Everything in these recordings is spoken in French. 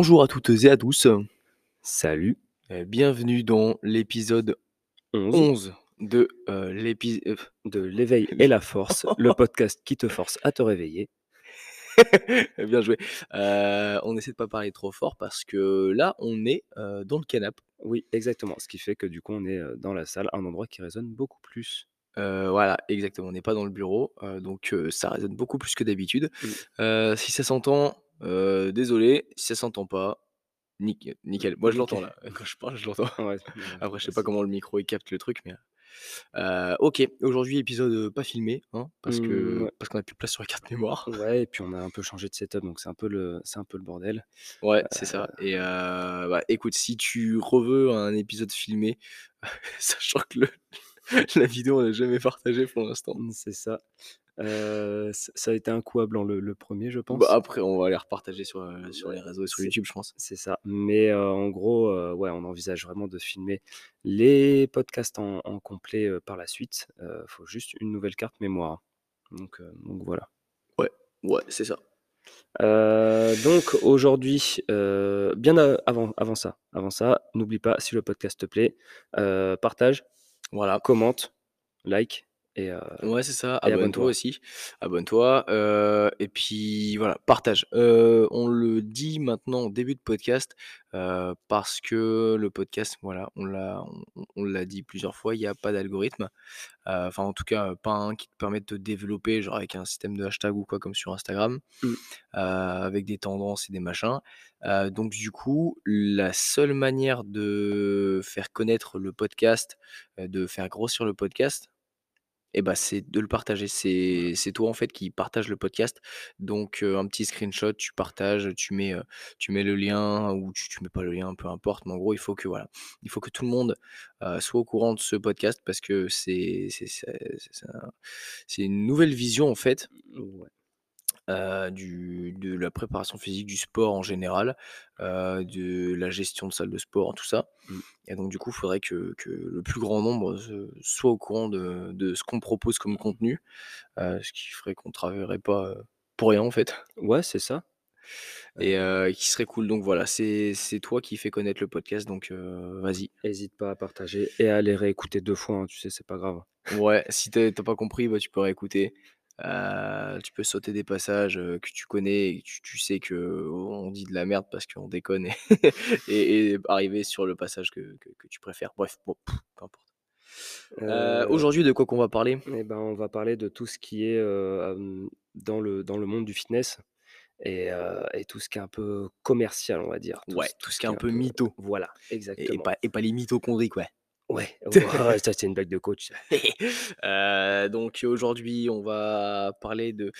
Bonjour à toutes et à tous. Salut. Euh, bienvenue dans l'épisode 11 11 de euh, l'épisode. de l'éveil et la force, le podcast qui te force à te réveiller. Bien joué. Euh, on essaie de pas parler trop fort parce que là, on est euh, dans le canapé. Oui, exactement. Ce qui fait que du coup, on est euh, dans la salle, un endroit qui résonne beaucoup plus. Euh, voilà, exactement. On n'est pas dans le bureau, euh, donc euh, ça résonne beaucoup plus que d'habitude. Mm. Euh, si ça s'entend, désolé. Si ça s'entend pas, nick- nickel. Moi, je l'entends là. Quand je parle, je l'entends. Ouais, Après, je sais pas comment le micro il capte le truc, mais. ok, aujourd'hui épisode pas filmé, hein, parce que Mm, ouais. parce qu'on a plus de place sur la carte mémoire. Ouais, et puis on a un peu changé de setup, donc c'est un peu le, c'est un peu le bordel. Ouais, c'est ça. Et bah, écoute, si tu reveux un épisode filmé, sachant que le, la vidéo on l'a jamais partagée pour l'instant. Mm, C'est ça. Euh, ça a été un coup à blanc le, le premier, je pense. Bah, après, on va les repartager sur, euh, sur les réseaux et sur YouTube, je pense. C'est ça. Mais euh, en gros, ouais, on envisage vraiment de filmer les podcasts en, en complet par la suite. Il faut juste une nouvelle carte mémoire. Donc, donc voilà. Ouais, c'est ça. Donc aujourd'hui, bien avant, avant ça, avant ça, n'oublie pas si le podcast te plaît, partage, Voilà. commente, like et euh, Ouais, c'est ça. et Abonne-toi abonne-toi. aussi. Abonne-toi. euh, et puis voilà, partage. Euh, on le dit maintenant au début de podcast euh, parce que le podcast, voilà, on l'a, on, on l'a dit plusieurs fois, il n'y a pas d'algorithme. Euh, Enfin, en tout cas, pas un qui te permet de te développer, genre avec un système de hashtag ou quoi, comme sur Instagram, Mm. euh, avec des tendances et des machins. Euh, donc, du coup, la seule manière de faire connaître le podcast, euh, de faire grossir le podcast, et bah, c'est de le partager. C'est c'est toi, en fait, qui partage le podcast. Donc, un petit screenshot, tu partages, tu mets, tu mets le lien ou tu tu mets pas le lien, peu importe. Mais en gros, il faut que, voilà, il faut que tout le monde, soit au courant de ce podcast parce que c'est c'est c'est c'est un c'est une nouvelle vision, en fait, ouais. Heu, du de la préparation physique, du sport en général, heu, de la gestion de salle de sport, tout ça. Mm. Et donc, du coup, il faudrait que que le plus grand nombre soit au courant de de ce qu'on propose comme contenu, heu, ce qui ferait qu'on travaillerait pas, pour rien, en fait Ouais, c'est ça. et Euh, qui serait cool. Donc voilà, c'est toi qui fais connaître le podcast, donc vas-y. Hésite pas à partager et à aller réécouter deux fois. hein, tu sais, c'est pas grave. Ouais, si tu as pas compris, bah, tu peux réécouter. Heu, tu peux sauter des passages, que tu connais et tu tu sais qu'on dit de la merde parce qu'on déconne et et et arriver sur le passage que que que tu préfères. Bref, bon, pff, peu importe. Heu, Euh, aujourd'hui, de quoi qu'on va parler? eh ben, on va parler de tout ce qui est euh, euh, dans le dans le monde du fitness et, euh, et tout ce qui est un peu commercial, on va dire. Tout, Ouais, ce- tout ce qui est un peu mytho Voilà, et et exactement. pas et pas les mitochondries, quoi. Ouais, ouais, ça c'est une blague de coach. Heu, donc aujourd'hui, on va parler de,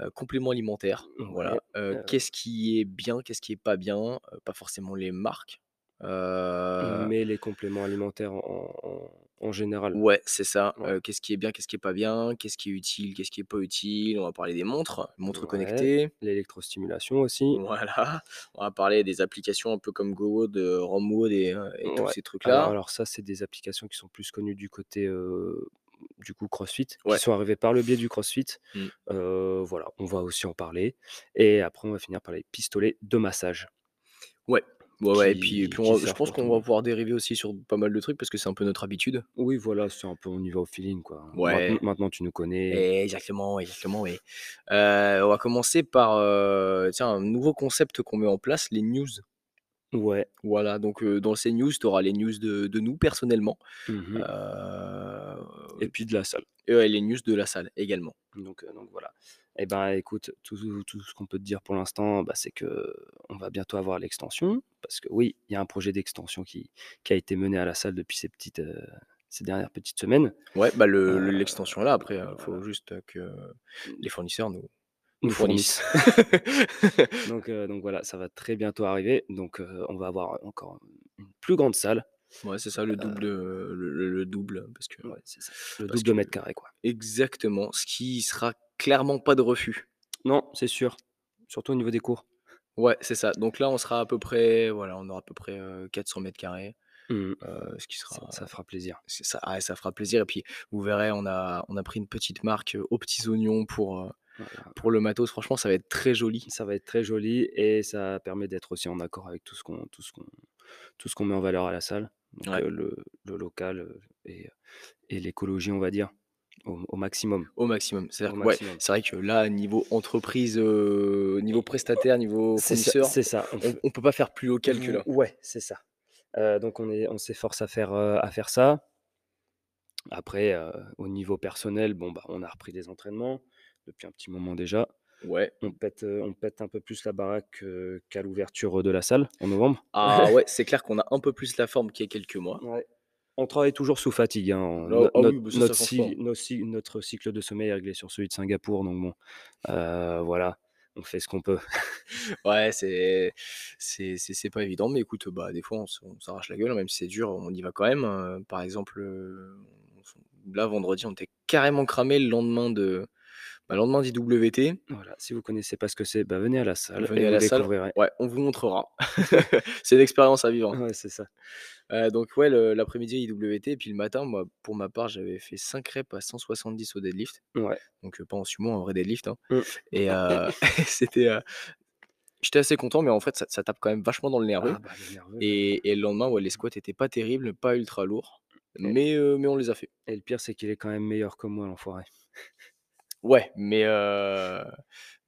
heu, compléments alimentaires. Voilà, Ouais, heu, heu, qu'est-ce qui est bien, qu'est-ce qui est pas bien, pas forcément les marques. Heu, mais les compléments alimentaires en, en- en général. ouais, c'est ça, Ouais. heu, qu'est-ce qui est bien, qu'est-ce qui est pas bien, qu'est-ce qui est utile, qu'est-ce qui est pas utile. On va parler des montres, montres Ouais, connectées. L'électrostimulation aussi. Voilà, on va parler des applications un peu comme GoWood, heu, RomWood et et tous Ouais. ces Alors, trucs-là. alors ça, c'est des applications qui sont plus connues du côté euh, du coup CrossFit, Ouais. qui sont arrivées par le biais du CrossFit. Mmh. Euh, voilà, on va aussi en parler. Et après, on va finir par les pistolets de massage. Ouais. Ouais, ouais, et Qui- puis et puis qui on va je servent pense pour qu'on va pouvoir dériver aussi sur pas mal de trucs parce que c'est un peu notre habitude. Oui, voilà, c'est un peu, on y va au feeling, quoi. Ouais. Maintenant, maintenant, tu nous connais. Exactement, exactement, oui. Heu, on va commencer par, heu, tiens, un nouveau concept qu'on met en place, les news. Ouais. Voilà, donc heu, dans ces news, tu auras les news de de nous personnellement, Mhm. heu, Et puis de la salle. et ouais, les news de la salle également. Donc, euh, donc voilà. Eh ben, écoute, tout, tout ce qu'on peut te dire pour l'instant, bah, c'est que on va bientôt avoir l'extension, parce que oui, il y a un projet d'extension qui, qui a été mené à la salle depuis ces petites, euh, ces dernières petites semaines. Ouais, bah, le le Euh, l'extension est là, après, heu, faut voilà. juste que les fournisseurs nous fournissent. donc, euh, donc voilà, ça va très bientôt arriver. Donc euh, on va avoir encore une plus grande salle. Ouais, c'est ça, le double le le le double parce que Ouais, c'est ça. Le parce double de mètre carré, quoi. exactement, ce qui sera clairement pas de refus. Non, c'est sûr. Surtout au niveau des cours. Ouais, c'est ça. Donc là, on sera à peu près, voilà, on aura à peu près, heu, 400 m², Mhm. heu, ce qui sera ça fera plaisir. ça ouais, ça fera plaisir et puis vous verrez, on a on a pris une petite marque, aux petits oignons pour, Voilà. Pour le matos, franchement, ça va être très joli. Ça va être très joli et ça permet d'être aussi en accord avec tout ce qu'on tout ce qu'on tout ce qu'on met en valeur à la salle. Donc, Ouais. heu, le le local, et et l'écologie, on va dire, au au maximum. Au maximum. Que ouais, c'est vrai que là, niveau entreprise, niveau prestataire, niveau C'est ça, fournisseur, c'est ça. On on fait on peut pas faire plus local que là. ouais, c'est ça. Donc on est on s'efforce à faire, à faire ça. Après, au niveau personnel, bon, bah, on a repris des entraînements depuis un petit moment déjà. Ouais. On pète, heu, on pète un peu plus la baraque, heu, qu'à l'ouverture, de la salle en novembre. Ah ouais, c'est clair qu'on a un peu plus la forme qu'il y a quelques mois. Ouais. On travaille toujours sous fatigue, hein, no notre oui, cycle de sommeil est réglé sur celui de Singapour, donc bon, heu, voilà, on fait ce qu'on peut. Ouais, c'est c'est c'est c'est pas évident, mais écoute, bah, des fois, on s'arrache la gueule, hein, même si c'est dur, on y va quand même, heu, par exemple, là, vendredi, on était carrément cramés le lendemain de bah, le lendemain d'IWT. Voilà, si vous connaissez pas ce que c'est, bah, venez à la salle Venez à la salle, ouais, on vous montrera. C'est une expérience à vivre, hein. Ouais, c'est ça. Heu, donc ouais, l'après-midi IWT et puis le matin, moi, pour ma part, j'avais fait 5 reps à 170 au deadlift, Ouais. donc heu, pas en sumo, en vrai deadlift, hein Mmh. et heu, c'était, j'étais assez content, mais en fait, ça ça tape quand même vachement dans le nerveux Ah bah, le nerveux, et et le lendemain, ouais, les squats étaient pas terribles, pas ultra lourds, mais mais on les a fait. et le pire, c'est qu'il est quand même meilleur que moi, l'enfoiré. Ouais, mais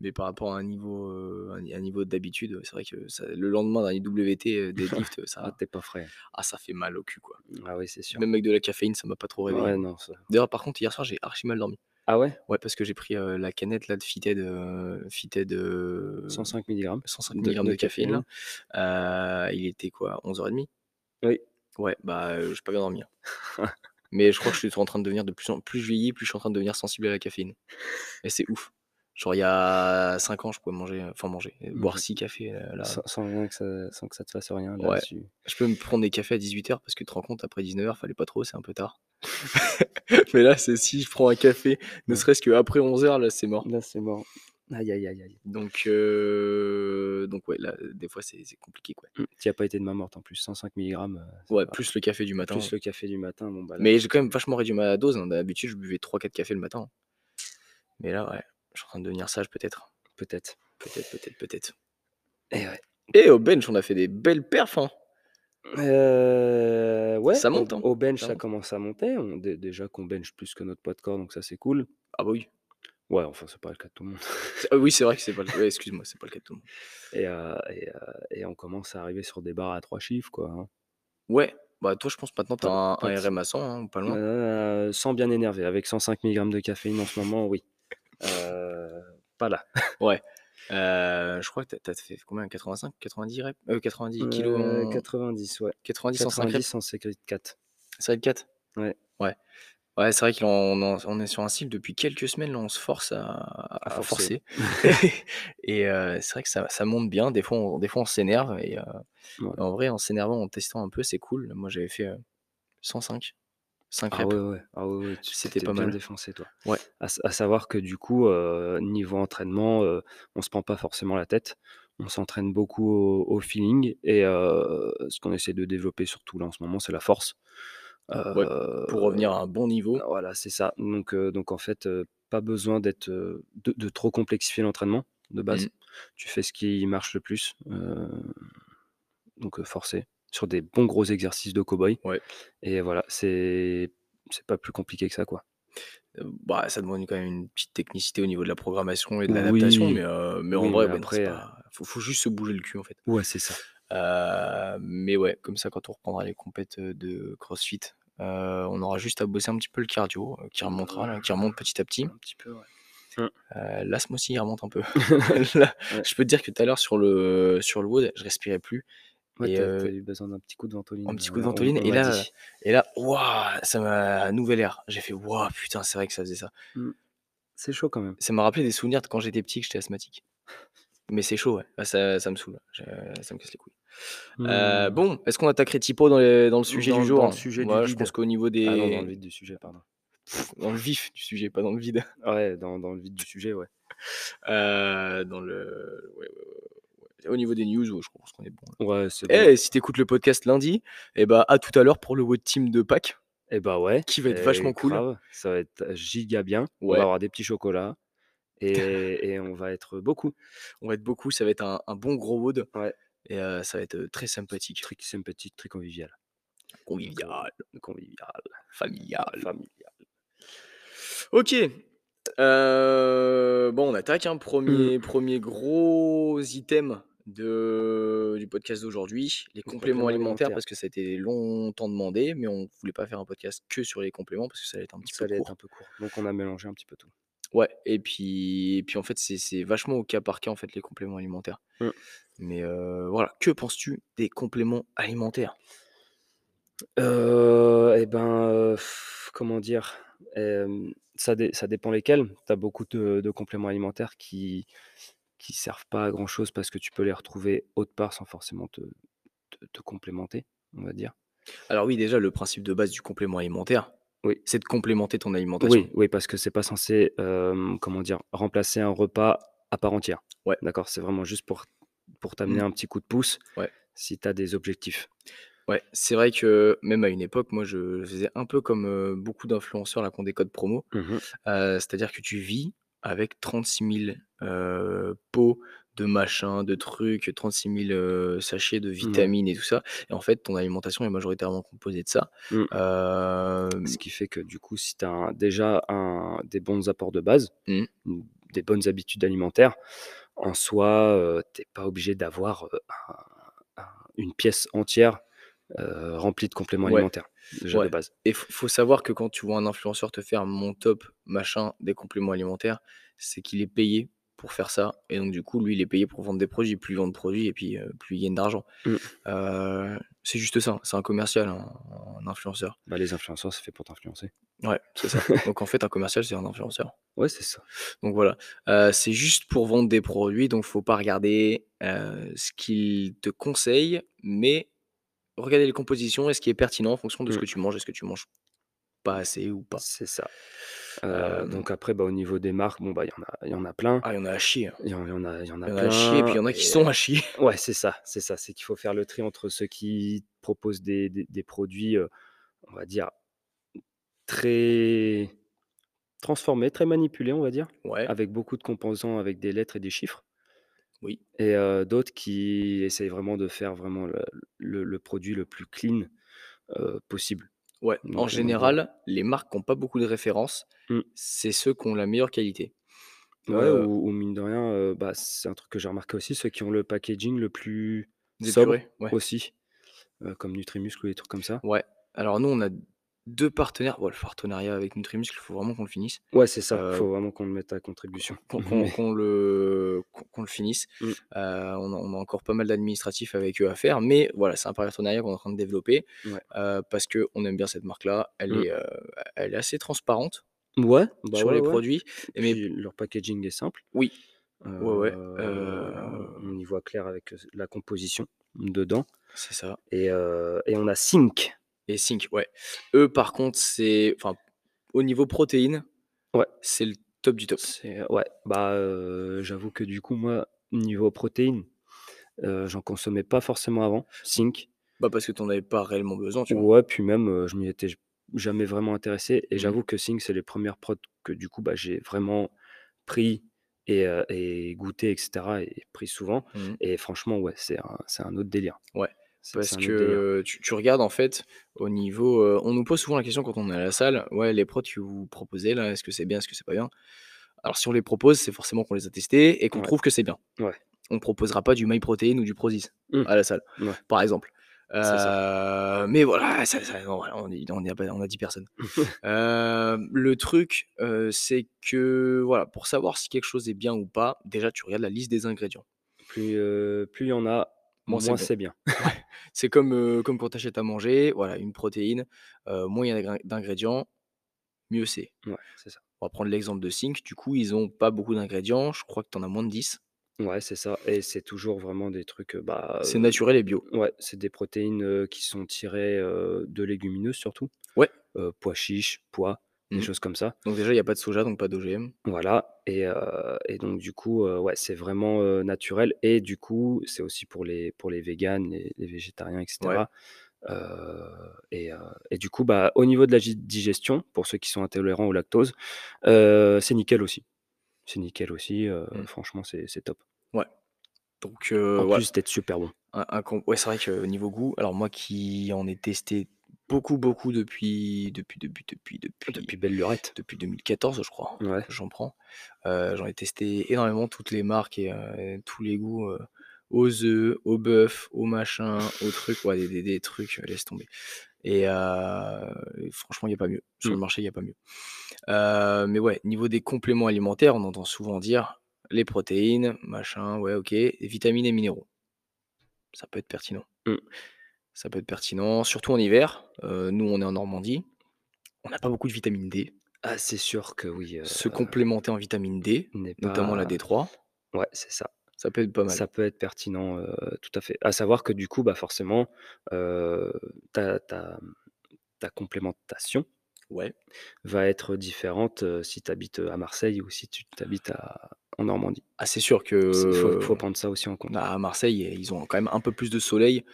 mais par rapport à un niveau, un ni un niveau d'habitude, c'est vrai que ça le lendemain d'un IWT, deadlift, heu, Ah, ça tu es pas frais. ah, ça fait mal au cul, quoi. Ah oui, c'est sûr. Même avec de la caféine, ça m'a pas trop réveillé. Ouais, non, ça D'ailleurs, par contre, hier soir, j'ai archi mal dormi. Ah ouais? Ouais, parce que j'ai pris, la canette là de Fitted, heu, 105 milligrammes 105 de milligrammes de de caféine là. Il était quoi? 11:30? Oui. Ouais, bah, heu, j'ai pas bien dormi, hein. Mais je crois que je suis en train de devenir de plus en plus je vieillis, plus je suis en train de devenir sensible à la caféine et c'est ouf. Genre il y a 5 ans, je pouvais manger, enfin manger, heu, boire Mmh 6 cafés, heu, là Sans sans rien que ça sans que ça te fasse rien, là, Ouais, tu je peux me prendre des cafés à 18:00 parce que tu te rends compte après 19:00, fallait pas trop, c'est un peu tard. Mais là, c'est si je prends un café, ne serait-ce qu'après 11:00, là, c'est mort. Là, c'est mort. Aïe, aïe, aïe, aïe. Donc heu, donc ouais, là, des fois, c'est c'est compliqué, quoi. Mmh, tu y as pas été de main morte en plus, 105 milligrammes, heu, c'est Ouais, plus le café du matin. plus le café du matin, bon, bah, là, Mais j'ai quand même vachement réduit ma dose, hein. D'habitude, je buvais 3-4 cafés le matin. Mais là, ouais, je suis en train de devenir sage peut-être. Peut-être. Peut-être, peut-être, peut-être. Et ouais. Et au bench, on a fait des belles perfs, hein. Heu, ouais, Ça au monte, hein, au bench, ça ça monte. commence à monter. On dé déjà qu'on bench plus que notre poids de corps, donc ça, c'est cool. Ah bah oui. Ouais, enfin, c'est pas le cas de tout le monde. Ah oui, c'est vrai que c'est pas le excuse-moi, c'est pas le cas de tout le monde. Et heu et heu et on commence à arriver sur des barres à 3 chiffres, quoi, hein. Ouais, bah, toi, je pense maintenant tu Pas as de un pas de un RM à 100, hein, ou pas loin? Heu, sans bien énerver, avec 105 milligrammes de caféine en ce moment, oui. Pas là. Ouais, heu, je crois que tu as tu as fait combien? 85-90 reps? Heu, 90 kilogrammes Heu, en 90, ouais. 90 en 5 reps? 90 en série de 4. Série de 4? Ouais. Ouais. Ouais, c'est vrai qu'on est sur un cycle depuis quelques semaines, là, on se force à À à forcer. forcer et heu, c'est vrai que ça ça monte bien. Des fois, on des fois, on s'énerve et Ouais. en vrai, en s'énervant, en testant un peu, c'est cool. Moi, j'avais fait, heu, 105, 5 Ah reps. ouais, ouais. Ah ouais, ouais, tu C'était pas bien mal. défoncé, toi. Ouais. À savoir que du coup, niveau entraînement, heu, on se prend pas forcément la tête. On s'entraîne beaucoup au au feeling et ce qu'on essaie de développer surtout là, en ce moment, c'est la force. Ouais, pour revenir à un bon niveau. voilà, c'est ça. Donc heu, donc en fait, pas besoin d'être, de de trop complexifier l'entraînement, de base. Mmh. Tu fais ce qui marche le plus, donc forcer sur des bons gros exercices de cow-boy Ouais. et voilà, c'est c'est pas plus compliqué que ça, quoi. Bah, ça demande quand même une petite technicité au niveau de la programmation et de l'adaptation, mais mais en vrai, mais après, pas faut faut juste se bouger le cul, en fait. Ouais, c'est ça. Mais ouais, comme ça, quand on reprendra les compètes, de CrossFit, heu, on aura juste à bosser un petit peu le cardio, heu, qui remontera là, qui remonte petit à petit. Un petit peu, ouais. Heu, là, ce mois-ci, il remonte un peu. Là, Ouais. je peux te dire que tout à l'heure sur le sur le WOD, je respirais plus Ouais, et heu eu besoin d'un petit coup de ventoline, un petit coup de on ventoline on et là, et là, waouh! Ça m'a nouvel air. J'ai fait: «Waouh, putain, c'est vrai que ça faisait ça». Mmh. C'est chaud quand même. Ça m'a rappelé des souvenirs de quand j'étais petit, que j'étais asthmatique. Mais c'est chaud, ouais. Bah, ça ça me saoule, je ça me casse les couilles. Heu, Mmh. bon, est-ce qu'on attaquerait Thipo dans les dans le sujet Dans du le dans le jour? sujet du je vide. pense qu'au niveau Ah non, dans le des vide du sujet, pardon. dans le vif du sujet, pas dans le vide. Ouais, dans le vide du sujet, ouais. Heu, dans le ouais, ouais, ouais. Au niveau des news, je pense qu'on est bon. Ouais, c'est bon. Eh, si tu écoutes le podcast lundi, et bah, à tout à l'heure pour le WOD Team de Pâques. Et bah, ouais Qui va être vachement cool. grave, ça va être giga bien. On va avoir des petits chocolats et et on va être beaucoup. On va être beaucoup, ça va être un un bon gros wood Ouais. Et ça va être, très sympathique. Très sympathique, très convivial. Convivial, Convivial, familial. familial. OK. Bon, on attaque, hein. Mmh. 1er 1er gros item de du podcast d'aujourd'hui, les compléments compléments alimentaires alimentaires. parce que ça a été longtemps demandé, mais on voulait pas faire un podcast que sur les compléments parce que ça allait être un petit Ça peu allait être court. un peu court. Donc on a mélangé un petit peu tout. Ouais et puis et puis en fait, c'est vachement au cas par cas, en fait, les compléments alimentaires. Mmh. Mais heu, voilà, que penses-tu des compléments alimentaires? Heu et ben, comment dire? Ça dé ça dépend lesquels. Tu as beaucoup de de compléments alimentaires qui qui servent pas à grand chose parce que tu peux les retrouver autre part sans forcément te te te complémenter, on va dire. Alors oui, déjà, le principe de base du complément alimentaire, Oui. c'est de complémenter ton alimentation. Oui, oui, parce que c'est pas censé, comment dire? Remplacer un repas à part entière. Ouais. D'accord? C'est vraiment juste pour pour t'amener Mmh. un petit coup de pouce Ouais. si tu as des objectifs. Ouais, c'est vrai que même à une époque, moi, je faisais un peu comme, beaucoup d'influenceurs là qui ont des codes promo. Mmh c'est-à-dire que tu vis avec 36 000, heu, pots de machins, de trucs, 36 000, heu, sachets de Mouais. vitamines et tout ça et en fait, ton alimentation est majoritairement composée de ça. Mmh. Ce qui fait que du coup, si tu as un déjà un des bons apports de base, Mmh. mmh, des bonnes habitudes alimentaires, en soi, heu, tu es pas obligé d'avoir, un une pièce entière, heu, remplie de compléments Ouais. alimentaires, déjà de Ouais base. et faut savoir que quand tu vois un influenceur te faire mon top machin des compléments alimentaires, c'est qu'il est payé pour faire ça et donc du coup, lui, il est payé pour vendre des produits. Plus il vend de produits et puis, heu, plus il gagne d'argent. Mmh. Heu, c'est juste ça, c'est un commercial, un un influenceur. Bah, les influenceurs, c'est fait pour t'influencer. Ouais, c'est ça. Donc en fait, un commercial, c'est un influenceur. Ouais, c'est ça. Donc voilà, heu, c'est juste pour vendre des produits, donc faut pas regarder, ce qu'il te conseille, mais regarder les compositions et ce qui est pertinent en fonction de ce Mmh. que tu manges. Est-ce que tu manges pas assez ou pas? C'est ça. Heu, Hem donc après, bah, au niveau des marques, bon, bah, il y en a il y en a plein. Ah, il y en a à chier, hein. Il y en il y en a il y en a Il y en a à chier et puis il y plein en a qui et sont à chier. ouais, c'est ça, c'est ça. C'est qu'il faut faire le tri entre ceux qui proposent des des des produits, heu, on va dire très transformés, très manipulés, on va dire, Ouais. avec beaucoup de composants, avec des lettres et des chiffres Oui. et d'autres qui essayent vraiment de faire vraiment le le le produit le plus clean, possible. Ouais, en voilà. général, les marques qui ont pas beaucoup de références, Mmh. c'est ceux qui ont la meilleure qualité. Ouais Heu ou ou mine de rien, heu, bah, c'est un truc que j'ai remarqué aussi, ceux qui ont le packaging le plus sobre ouais. aussi, comme Nutrimuscle ou des trucs comme ça. Ouais. Alors nous, on a 2 partenaires. Bon, le partenariat avec Nutrimuscle, il faut vraiment qu'on le finisse. Ouais, c'est ça, Heu faut vraiment qu'on le mette à contribution. qu'on le qu'on le finisse. Mmh. Heu, on a on a encore pas mal d'administratifs avec eux à faire, mais voilà, c'est un partenariat qu'on est en train de développer, Ouais. heu, parce qu'on aime bien cette marque-là. Elle Mmh. est, heu, elle est assez transparente Ouais, bah, sur ouais, les ouais produits, et mais leur packaging est simple. Oui. Ouais, ouais, on y voit clair avec, la composition dedans C'est ça. et et on a Sync. Et Sync, ouais. Eux, par contre, c'est enfin, au niveau protéines, Ouais. c'est le top du top. C'est ouais, bah, heu, j'avoue que du coup, moi, niveau protéines, heu, j'en consommais pas forcément avant, Sync. Bah, parce que tu en avais pas réellement besoin, tu vois? Ouais, puis même, je m'y étais jamais vraiment intéressé et Mmh. j'avoue que Sync, c'est les 1res prods que du coup, bah, j'ai vraiment pris et goûté et cetera et pris souvent Mmh. et franchement, ouais, c'est un un autre délire. Ouais, parce que tu tu regardes, en fait, au niveau, heu on nous pose souvent la question quand on est à la salle: «Ouais, les prods que vous proposez là, est-ce que c'est bien? Est-ce que c'est pas bien?» alors si on les propose, c'est forcément qu'on les a testés et qu'on Ouais. trouve que c'est bien. Ouais. On proposera pas du MyProtein ou du Prozis Mmh. à la salle, Ouais. par exemple. C'est. Heu, mais voilà, ça ça non, voilà, on est on est à pas on a 10 personnes. Hem, le truc, c'est que, voilà, pour savoir si quelque chose est bien ou pas, déjà, tu regardes la liste des ingrédients. Plus, plus il y en a, Moins c'est moins bon. c'est bien. C'est comme, comme quand tu achètes à manger, voilà, une protéine, moins il y a d'ingr d'ingrédients, mieux c'est. Ouais, c'est ça. On va prendre l'exemple de Sync, du coup, ils ont pas beaucoup d'ingrédients, je crois que tu en as moins de 10. Ouais, c'est ça et c'est toujours vraiment des trucs, bah, C'est naturel et bio. ouais, c'est des protéines, qui sont tirées, de légumineuses surtout, Ouais. pois chiches, pois, des Mmh. choses comme ça. Donc déjà, il y a pas de soja, donc pas d'OGM. Voilà et heu et donc du coup, heu, ouais, c'est vraiment, heu, naturel et du coup, c'est aussi pour les pour les véganes, les les végétariens et Ouais. cetera, heu et et du coup, bah, au niveau de la digestion, pour ceux qui sont intolérants au lactose, c'est nickel aussi. c'est nickel aussi, Mmh. franchement c'est top. Ouais, donc En ouais. plus d'être super bon. Un ouais, c'est vrai que niveau goût, alors moi qui en ai testé beaucoup, beaucoup depuis depuis depuis depuis depuis Depuis belle lurette. depuis 2014 je crois Ouais. j'en prends. Heu, j'en ai testé énormément toutes les marques et heu, tous les goûts, heu, aux œufs, au bœuf, au machin, aux trucs, ouais des des des trucs, laisse tomber et franchement il y a pas mieux. Sur le Mmh. marché, il y a pas mieux. Mais ouais, niveau des compléments alimentaires, on entend souvent dire: «Les protéines, machin, ouais OK, et vitamines et minéraux». Ça peut être pertinent. Mmh. Ça peut être pertinent, surtout en hiver. Nous, on est en Normandie. On n'a pas beaucoup de vitamine D. Ah, c'est sûr que oui, Se complémenter en vitamine D, n'est notamment la pas D3 ouais, c'est ça. ça peut être pas mal. Ça peut être pertinent, tout à fait. À savoir que du coup, bah, forcément, ta ta, ta complémentation Ouais. va être différente, si tu habites, à Marseille ou si tu tu habites à en Normandie. Ah, c'est sûr faut que faut prendre ça aussi en compte. à Marseille, ils ont quand même un peu plus de soleil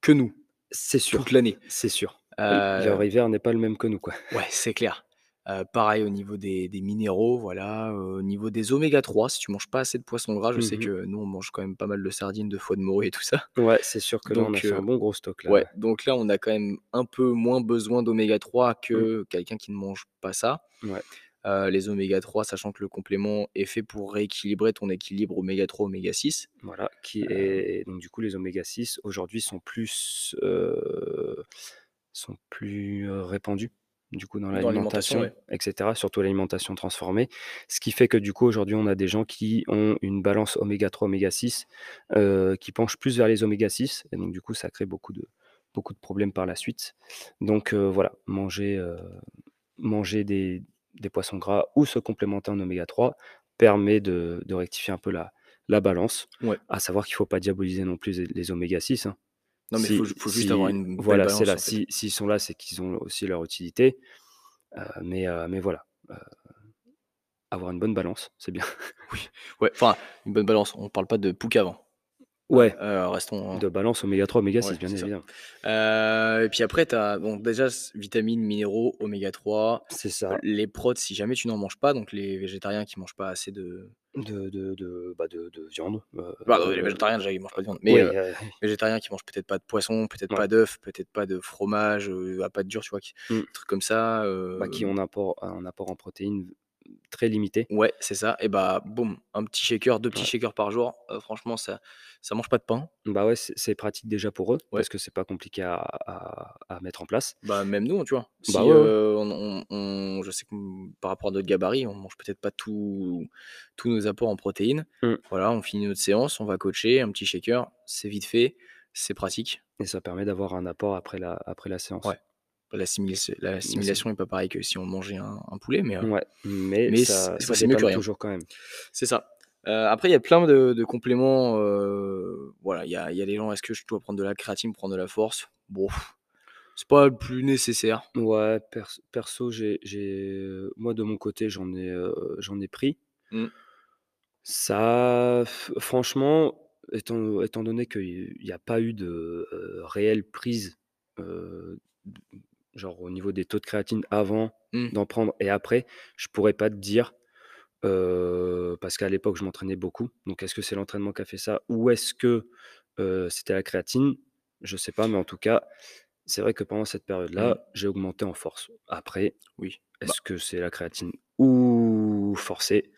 que nous, C'est sûr, toute l'année. c'est sûr. L leur hiver n'est pas le même que nous, quoi. ouais, c'est clair. Heu, pareil au niveau des des minéraux, voilà, au niveau des oméga 3, si tu manges pas assez de poissons gras, je sais Mmh mh. que nous, on mange quand même pas mal de sardines, de foie de morue et tout ça. Ouais, c'est sûr que là, on a Donc fait un bon gros stock là, ouais, ouais. donc là, on a quand même un peu moins besoin d'oméga 3 Mmh. que quelqu'un qui ne mange pas ça. Ouais. Heu, les oméga 3, sachant que le complément est fait pour rééquilibrer ton équilibre oméga 3, oméga 6. Voilà, qui Hem, est donc du coup, les oméga 6 aujourd'hui sont plus, heu, sont plus, répandus, du coup, dans l'alimentation, l'alimentation ouais. et cetera, surtout l'alimentation transformée. Ce qui fait que du coup, aujourd'hui, on a des gens qui ont une balance oméga 3, oméga 6, heu, qui penche plus vers les oméga 6 et donc du coup, ça crée beaucoup de beaucoup de problèmes par la suite. Donc voilà, manger, manger des des poissons gras ou se complémenter en oméga 3 permet de de rectifier un peu la la balance. Ouais. À savoir qu'il faut pas diaboliser non plus les les oméga 6, hein. Non, mais Si ju faut juste avoir une belle voilà, c'est balance, là, si s'ils sont là, c'est qu'ils ont aussi leur utilité, heu, mais heu, mais voilà, heu, avoir une bonne balance, c'est bien. Oui, ouais, enfin, une bonne balance. On parle pas de Poucave, hein. Ouais, Heu, restons de balance oméga 3, oméga ouais, 6, bien évidemment. Heu, et puis après, tu as bon, déjà, vitamines, minéraux, oméga 3, C'est ça, les prods, si jamais tu n'en manges pas, donc les végétariens qui mangent pas assez de de de de, bah, de de viande, bah, les végétariens, déjà, ils mangent pas de viande, mais heu, végétariens qui mangent peut-être pas de poisson, peut-être ouais, pas d'œufs, peut-être pas de fromage, à pâte dure, tu vois? Qui mmh, des trucs comme ça, bah, qui ont un apport un apport en protéines très limité. ouais, c'est ça et bah, boum, un petit shaker, 2 petits Ouais. shakers par jour, heu, franchement, ça ça mange pas de pain. Bah, ouais, c'est pratique déjà pour eux, Ouais. parce que c'est pas compliqué à à à mettre en place. Bah, même nous, tu vois? Bah, Si, ouais, ouais. heu, on on on je sais que, par rapport à notre gabarit, on mange peut-être pas tous tous nos apports en protéines. Mmh Voilà, on finit notre séance, on va coacher, un petit shaker, c'est vite fait, c'est pratique. et ça permet d'avoir un apport après la après la Ouais, séance. l'assimilis Mais c'est l'assimilation est pas pareil que si on mangeait un un poulet, mais, ouais, mais mais ça c'est mieux que rien. toujours quand même. C'est ça. Heu, après, il y a plein de de compléments, heu, voilà, il y a y a les gens: «Est-ce que je dois prendre de la créatine pour prendre de la force?» bon, c'est pas le plus nécessaire. Ouais, pers perso, j'ai moi de mon côté, j'en ai, j'en ai pris. Mmh, Ça franchement, étant étant donné qu'il y a pas eu de, réelle prise, genre au niveau des taux de créatine avant mmh, d'en prendre et après, je pourrais pas te dire, parce qu'à l'époque, je m'entraînais beaucoup. Donc est-ce que c'est l'entraînement qui a fait ça ou est-ce que, c'était la créatine? Je sais pas, mais en tout cas, c'est vrai que pendant cette mmh, période-là, j'ai augmenté en force. Après, oui. Bah est-ce que c'est la créatine ou forcé?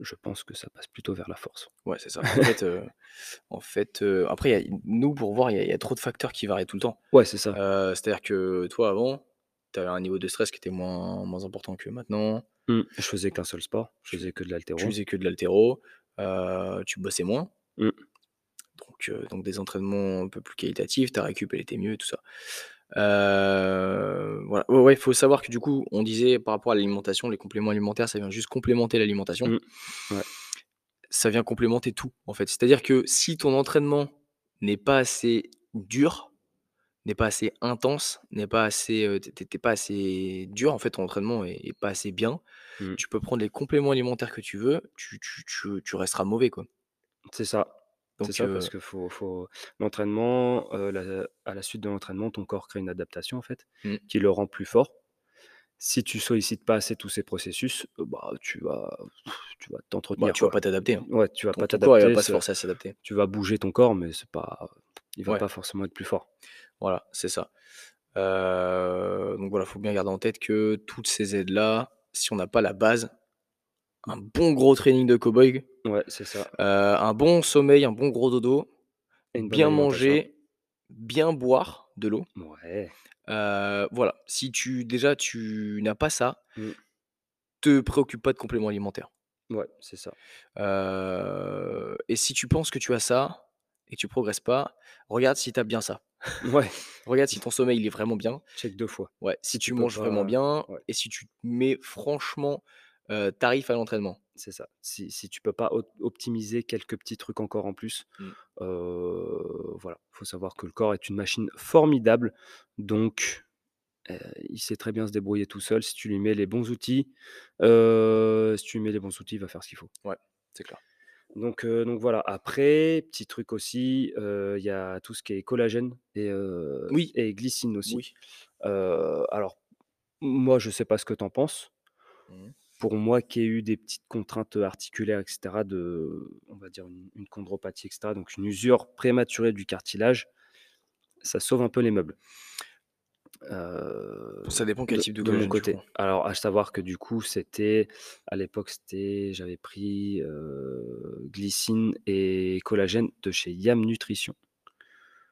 Je pense que ça passe plutôt vers la force. Ouais, c'est ça. En fait, en fait, heu, après, il y a nous, pour voir, il y a il y a trop de facteurs qui varient tout le temps. Ouais, c'est ça. Heu, c'est-à-dire que toi, avant, tu avais un niveau de stress qui était moins moins important que maintenant. Mmh. Je faisais qu'un seul sport, je Tu faisais que de tu l'haltéro. faisais que de l'haltéro, heu, tu bossais moins, Mmh. donc donc des entraînements un peu plus qualitatifs, ta récup, elle était mieux et tout ça. Heu, voilà. Ouais, ouais, il faut savoir que, du coup, on disait par rapport à l'alimentation, les compléments alimentaires, ça vient juste complémenter l'alimentation. Mmh. Ouais. Ça vient complémenter tout, en fait. C'est-à-dire que si ton entraînement n'est pas assez dur, n'est pas assez intense, n'est pas assez, heu, tu es pas assez dur, en fait, ton entraînement est est pas assez bien, Mmh. tu peux prendre les compléments alimentaires que tu veux, tu tu tu tu resteras mauvais, quoi. C'est ça. C'est Donc ça parce que faut faut l'entraînement, la à la suite de l'entraînement, ton corps crée une adaptation en fait, mmh, qui le rend plus fort Si tu sollicites pas assez tous ces processus, bah, tu vas tu vas Bah, t'entretenir, tu vas quoi. pas t'adapter, hein. Ouais, tu vas Ton pas ton corps, il va t'adapter, pas se forcer à s'adapter. tu vas bouger ton corps, mais c'est pas il va Ouais. pas forcément être plus fort. Voilà, c'est ça. Donc voilà, faut bien garder en tête que toutes ces aides-là, si on n'a pas la base, un bon gros training de cow-boy, Ouais, c'est ça. heu, un bon sommeil, un bon gros dodo, une bien manger, bien boire de l'eau. Ouais. Heu, voilà, si tu déjà tu n'as pas ça Mmh. te préoccupe pas de compléments alimentaires. Ouais, c'est ça. Heu et si tu penses que tu as ça et que tu progresses pas, regarde si tu as bien ça. Ouais. Regarde si ton sommeil, il est vraiment bien. Check 2 fois. Ouais, si Si tu manges vraiment bien ouais. et si tu mets franchement, tarif à l'entraînement. C'est ça. Si si tu peux pas op optimiser quelques petits trucs encore en plus, Mmh. voilà, faut savoir que le corps est une machine formidable, donc il sait très bien se débrouiller tout seul si tu lui mets les bons outils. Si tu lui mets les bons outils, il va faire ce qu'il faut. Ouais, c'est clair. Donc donc voilà. Après, petit truc aussi, il y a tout ce qui est collagène et Oui. et glycine aussi. Oui. Alors, moi, je sais pas ce que tu en penses. Mmh. Pour moi qui ai eu des petites contraintes, articulaires et cetera de on va dire une une chondropathie et cetera, donc une usure prématurée du cartilage, ça sauve un peu les meubles. Heu, Ça dépend quel de type de de mon côté. Alors à savoir que du coup, c'était à l'époque, c'était j'avais pris, heu, glycine et collagène de chez Yam Nutrition.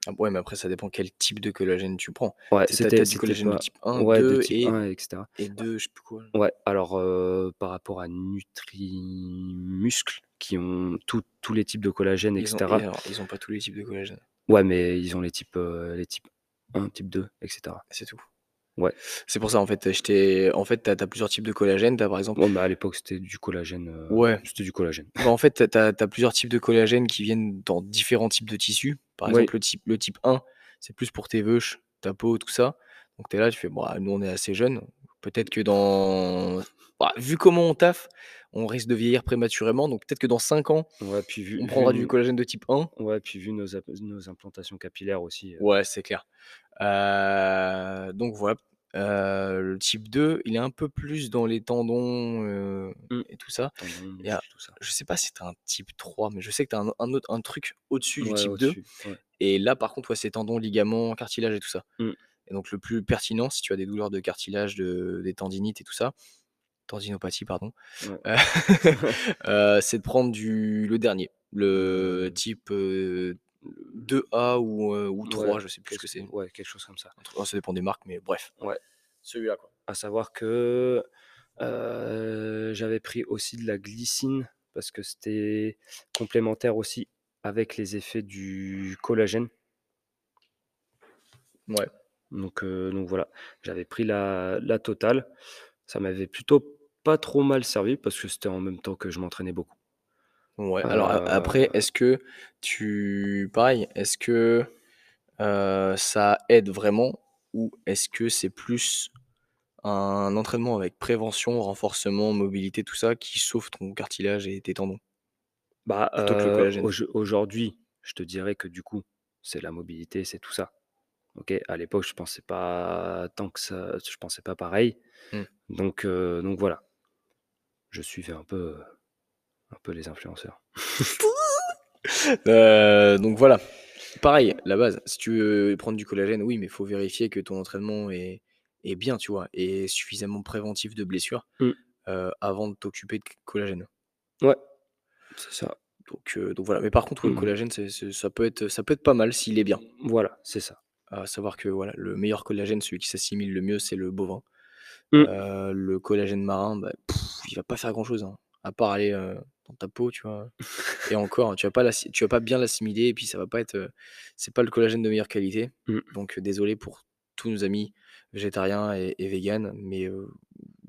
Ah ouais, mais après ça dépend quel type de collagène tu prends. Ouais, c'était du collagène de type 1, ouais, de 2 type et 1 et cetera. et 2, je sais plus quoi. Ouais, alors, heu, par rapport à Nutrimuscle qui ont tous tous les types de collagène et Ils ont et alors, ils ont pas tous les types de collagène. Ouais, mais ils ont les types, heu, les types 1, type 2 et cetera. C'est tout. Ouais. C'est pour ça en fait, je t'ai en fait, tu as plusieurs types de collagène. Tu as par exemple Ouais, mais à l'époque, c'était du collagène, heu, Ouais. c'était du collagène. Bah, en fait, tu as plusieurs types de collagène qui viennent dans différents types de tissus. Par Oui. exemple, le type le type 1, c'est plus pour tes veuches, ta peau, tout ça. Donc tu es là, tu fais: «Bon, ah, nous on est assez jeunes, peut-être que dans bah, vu comment on taffe, on risque de vieillir prématurément, donc peut-être que dans 5 ans, Ouais, puis vu on vu prendra du collagène de type 1». ouais, puis vu nos ap nos implantations capillaires aussi, heu Ouais, c'est clair. Heu, donc voilà. Heu, le type 2, il est un peu plus dans les tendons, heu Mmh. et tout ça. Tendons, muscles, tout ça. je sais pas si tu as un type 3, mais je sais que tu as un un autre un truc au-dessus du type 2 au-dessus, ouais. et là, par contre, ouais, c'est tendons, ligaments, cartilage et tout ça Mmh. et donc le plus pertinent, si tu as des douleurs de cartilage, de des tendinites et tout ça, tendinopathie, pardon, c'est de prendre du le dernier, le Le type, 2A ou heu, ou Ouais, 3, je sais plus ce que c'est. ouais, quelque chose comme ça. Ça dépend des marques, mais bref. Ouais. Celui-là, quoi. À savoir que, heu, j'avais pris aussi de la glycine parce que c'était complémentaire aussi avec les effets du collagène. Ouais. Donc heu, donc voilà, j'avais pris la la totale. Ça m'avait plutôt pas trop mal servi parce que c'était en même temps que je m'entraînais beaucoup. Ouais, alors a après, est-ce que tu pareil, est-ce que, heu, ça aide vraiment ou est-ce que c'est plus un entraînement avec prévention, renforcement, mobilité, tout ça, qui sauve ton cartilage et tes tendons? Bah, aujo aujourd'hui, je te dirais que du coup, c'est la mobilité, c'est tout ça. OK? À l'époque, je pensais pas tant que ça je pensais pas pareil. Mmh. Donc donc voilà. Je suivais un peu, un peu les influenceurs. Heu, donc voilà. Pareil, la base, si tu veux prendre du collagène, oui, mais il faut vérifier que ton entraînement est est bien, tu vois? Et suffisamment préventif de blessures, Mmh. heu, avant de t'occuper de collagène. Ouais, c'est ça. Donc heu, donc voilà. Mais par contre, le Mmh. collagène, ça peut être ça peut être pas mal s'il est bien. Voilà, c'est ça. À savoir que voilà, le meilleur collagène, celui qui s'assimile le mieux, c'est le bovin. Heu, le collagène marin, bah, il va pas faire grand chose, hein, à part aller, dans ta peau, tu vois? Et encore, tu vas pas l'assi tu vas pas bien l'assimiler et puis ça va pas être, c'est pas le collagène de meilleure qualité. Mmh. Donc désolé pour tous nos amis végétariens et et véganes, mais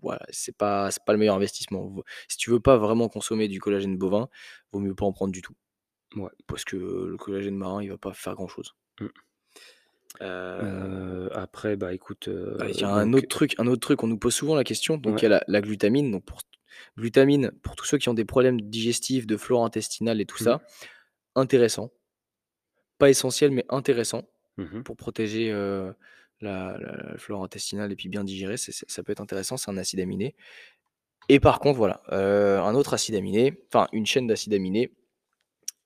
voilà, c'est pas c'est pas le meilleur investissement. Si tu veux pas vraiment consommer du collagène bovin, vaut mieux pas en prendre du tout. Ouais. Parce que le collagène marin, il va pas faire grand chose. Mmh. Heu, après, bah, écoute, heu, Ah, il y a un autre truc un autre truc, on nous pose souvent la question, donc il Ouais. y a la la glutamine, donc pour glutamine, pour tous ceux qui ont des problèmes digestifs, de flore intestinale et tout Mmh. ça, intéressant. Pas essentiel, mais intéressant Mmh mh. pour protéger, la la la flore intestinale et puis bien digérer, ça peut être intéressant, c'est un acide aminé et par contre, voilà, un autre acide aminé, enfin une chaîne d'acides aminés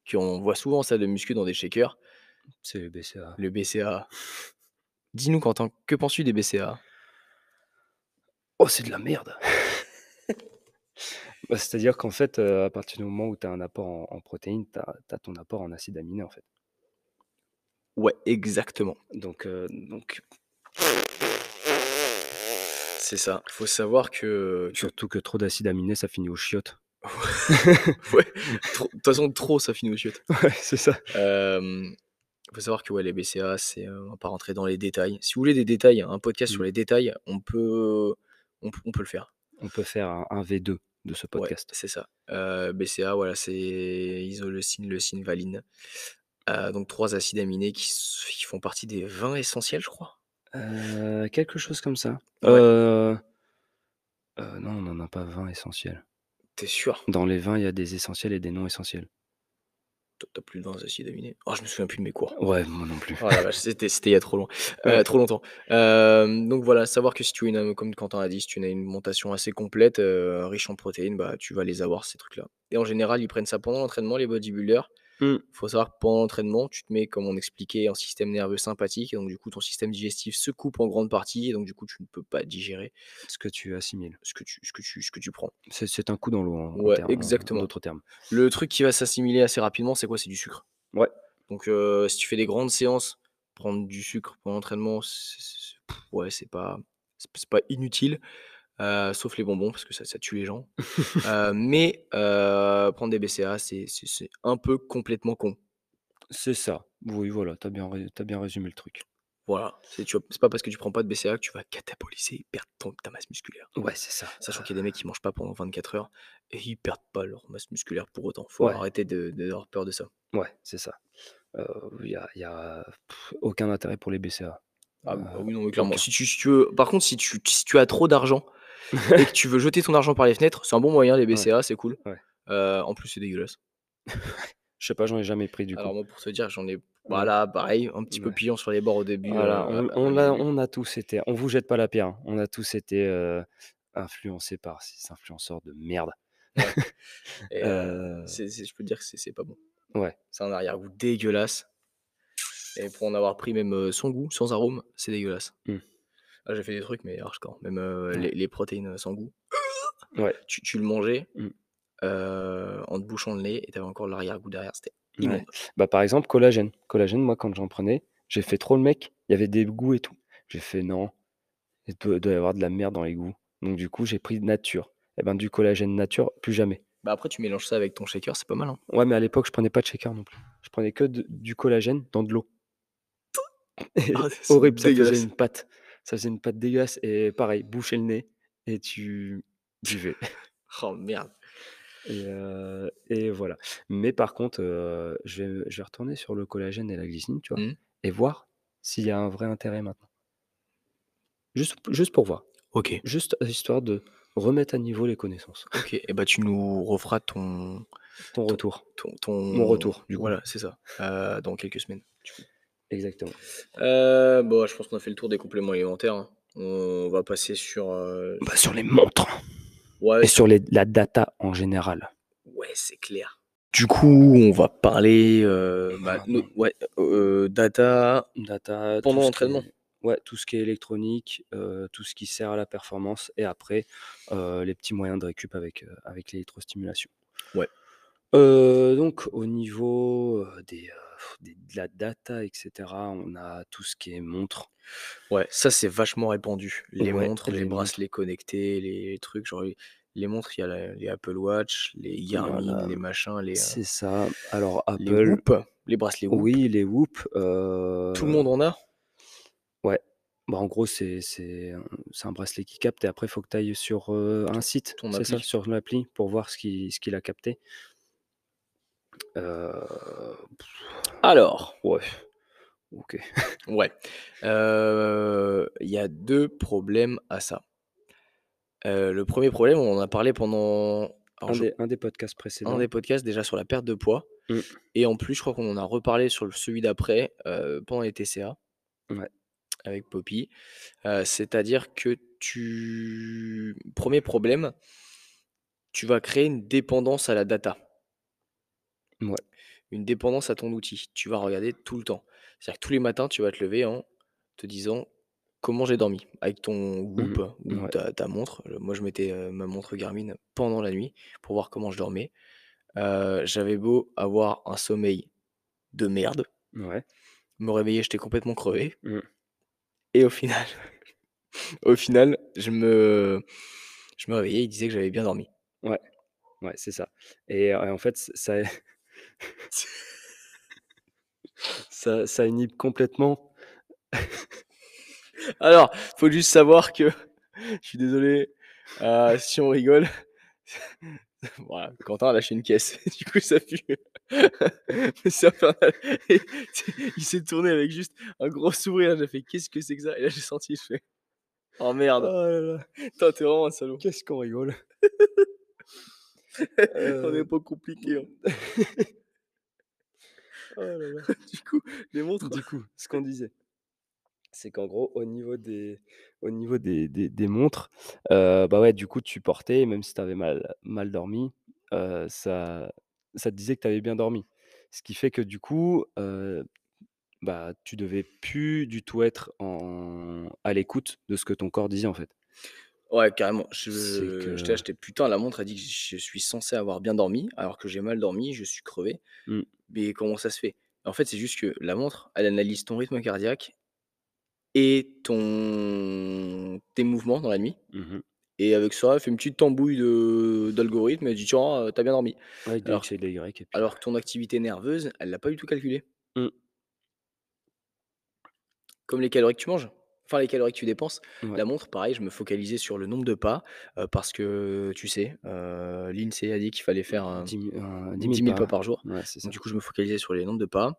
qu'on voit souvent en salle de muscu dans des shakers, C'est le BCAA. le BCAA. Dis-nous Quentin, que penses-tu des BCAA? Oh, c'est de la merde! Bah, c'est-à-dire qu'en fait, heu, à partir du moment où tu as un apport en en protéines, tu as ton apport en acides aminés, en fait. Ouais, exactement. Donc heu, donc C'est ça. Faut savoir que que surtout que trop d'acides aminés, ça finit aux chiottes. ouais, trop de toute façon trop ça finit aux chiottes. Ouais, c'est ça. Hem, faut savoir que ouais, les BCAA, c'est, heu, on va pas rentrer dans les détails. Si vous voulez des détails, un podcast sur Mmh. les détails, on peut on peut le faire. On peut faire un un V2 de ce Ouais, podcast. c'est ça. Heu, BCAA, voilà, c'est isoleucine, leucine, valine. Heu, donc 3 acides aminés qui font partie des 20 essentiels, je crois? Heu, quelque chose comme ça. Ouais. Non, on en a pas 20 essentiels. Tu es sûr? Dans les 20, il y a des essentiels et des non essentiels. Tu as tu as plus de 20 acides aminés? Oh, je me souviens plus de mes cours. Ouais, moi non plus. Oh c'était il y a trop long Ouais. trop longtemps. Hem, donc voilà, savoir que si tu as une comme Quentin a dit, si tu as une alimentation assez complète, riche en protéines, bah, tu vas les avoir ces trucs-là et en général, ils prennent ça pendant l'entraînement, les bodybuilders. Mmh. Faut savoir que pendant l'entraînement, tu te mets, comme on expliquait, en système nerveux sympathique et donc du coup, ton système digestif se coupe en grande partie et donc du coup, tu ne peux pas digérer Ce que tu assimiles. ce que tu ce que tu ce que tu prends. C'est un coup dans l'eau en en Ouais, en exactement. d'autres termes. Le truc qui va s'assimiler assez rapidement, c'est quoi? C'est du sucre. Ouais. Donc heu, si tu fais des grandes séances, prendre du sucre pendant l'entraînement, ouais, c'est pas pas inutile, heu, sauf les bonbons parce que ça ça tue les gens. Heu, mais heu, prendre des BCAA, c'est un peu complètement con. C'est ça. Oui, voilà, tu as bien ré bien résumé le truc. Voilà, c'est tu vas c'est pas parce que tu prends pas de BCAA que tu vas cataboliser et perdre ton ta masse musculaire. Ouais, c'est ça. Sachant qu'il y a des mecs qui mangent pas pendant 24 heures et ils perdent pas leur masse musculaire pour autant. Faut Ouais. arrêter de d'avoir peur de ça. Ouais, c'est ça. Il y a y a aucun intérêt pour les BCAA. Ah bah oui, non, mais clairement, aucun. si tu si tu veux par contre, si tu si tu as trop d'argent et que tu veux jeter ton argent par les fenêtres, c'est un bon moyen les Ouais. BCAA, c'est cool. Ouais. Heu, en plus, c'est dégueulasse. Je sais pas, j'en ai jamais pris du Alors coup. moi, pour te dire, j'en ai voilà, pareil, un petit peu pillant sur les bords au début, Voilà, heu, on a on a tous été on vous jette pas la pierre, hein. On a tous été, heu, influencés par ces influenceurs de merde. Et c'est c'est je peux te dire que c'est c'est pas bon. Ouais. C'est un arrière-goût dégueulasse et pour en avoir pris même, heu, sans goût, sans arôme, c'est dégueulasse. Mmh. Ah, j'ai fait des trucs, mais hardcore, même, heu, les Ouais. les protéines, heu, sans goût. Ouais. Tu tu le mangeais, Mmh. heu, en te bouchant le nez et tu avais encore l'arrière-goût derrière, c'était Ouais. Bah, par exemple, collagène. Collagène, moi, quand j'en prenais, j'ai fait trop le mec, il y avait des goûts et tout. J'ai fait: «Non, il doit doit y avoir de la merde dans les goûts». Donc du coup, j'ai pris nature. Et ben, du collagène nature, plus jamais. Bah, après, tu mélanges ça avec ton shaker, c'est pas mal, hein. Ouais, mais à l'époque, je prenais pas de shaker non plus. Je prenais que de du collagène dans de l'eau. Ah, horrible, ça faisait une pâte. Ça faisait une pâte dégueulasse et pareil, boucher le nez et tu buvais. Oh merde. Et heu et voilà. Mais par contre, heu, je vais je vais retourner sur le collagène et la glycine, tu vois? Mmh. Et voir s'il y a un vrai intérêt maintenant. Juste juste pour voir. OK. Juste histoire de remettre à niveau les connaissances. OK et bah, tu nous referas ton Ton ton retour. ton ton Mon retour, du coup. voilà, c'est ça, heu, dans quelques semaines, du coup. Exactement. Heu, bon, je pense qu'on a fait le tour des compléments alimentaires, hein. On va passer sur, heu, Bah, sur les montres ouais, et sur les la data en général. ouais, c'est clair. Du coup, on va parler, heu, bah, Ah, no ouais, heu, data Data, tout pendant ce qui l'entraînement. est ouais, tout ce qui est électronique, tout ce qui sert à la performance et après, les petits moyens de récup avec, avec l'électrostimulation. Ouais. Donc au niveau, des de la data et cetera, on a tout ce qui est montre. Ouais, ça, c'est vachement répandu. Les Ouais, montres, les les montres. bracelets connectés, les trucs, genre les les montres, il y a la les Apple Watch, les Garmin, Voilà, les machins, les, heu, c'est ça. Alors les Apple, Whoop, les bracelets Whoop. oui, les Whoop, Tout le monde en a? ouais. Bah, en gros, c'est c'est un c'est un bracelet qui capte et après, il faut que tu ailles sur, heu, un site, c'est ça? Sur l'appli pour voir ce qui ce qu'il a capté. Heu, Alors, ouais, OK. ouais, heu, il y a 2 problèmes à ça. Heu, le 1er problème, on en a parlé pendant Un je des un des podcasts un précédents. des podcasts déjà sur la perte de poids Mmh. et en plus, je crois qu'on en a reparlé sur celui d'après, pendant les TCA. Ouais. avec Poppy. C'est-à-dire que tu 1er problème tu vas créer une dépendance à la data. Une dépendance à ton outil. Tu vas regarder tout le temps. C'est-à-dire que tous les matins, tu vas te lever en te disant: «Comment j'ai dormi?» avec ton Mmh Whoop mh. ou Ouais. ta ta montre. Moi, je mettais, heu, ma montre Garmin pendant la nuit pour voir comment je dormais. J'avais beau avoir un sommeil de merde Ouais. me réveiller, j'étais complètement crevé Mmh. et au final au final, je me je me réveillais, il disait que j'avais bien dormi. Ouais, ouais, c'est ça et et en fait, ça ça ça inhibe complètement Alors, faut juste savoir que je suis désolé, heu, si on rigole, voilà, Quentin a lâché une caisse, du coup ça pue. Il s'est tourné avec juste un gros sourire, j'ai fait: «Qu'est-ce que c'est que ça?» et là j'ai senti, je fais: «Oh merde, Oh là là, toi tu es vraiment un salaud». qu'est-ce qu'on rigole? On est Heu pas compliqués, hein. Oh là là. Du coup, les montres Du coup, ce qu'on disait, c'est qu'en gros, au niveau des au niveau des des des montres, bah, ouais, du coup, tu portais, même si tu avais mal mal dormi, ça ça te disait que tu avais bien dormi. Ce qui fait que du coup, heu, bah, tu devais plus du tout être en à l'écoute de ce que ton corps disait, en fait. Ouais, carrément. C'est Je que j'étais: «Putain, la montre, elle dit que je suis censé avoir bien dormi, alors que j'ai mal dormi, je suis crevé. mmh, Mais comment ça se fait?» en fait, c'est juste que la montre, elle analyse ton rythme cardiaque et ton tes mouvements dans la nuit mmh mh. et avec ça, elle fait une petite tambouille de d'algorithme, elle dit: «Tiens, heu, tu bien dormi». Alors et et puis que ton activité nerveuse, elle l'a pas du tout calculé. mmh, Comme les calories que tu manges, enfin les calories que tu dépenses. ouais, La montre, pareil, je me focalisais sur le nombre de pas, heu, parce que tu sais, heu, l'INSEE a dit qu'il fallait faire, heu, 10 000, heu, 10 000 10 000 pas pas. par jour. Ouais, Donc du coup, je me focalisais sur les nombres de pas,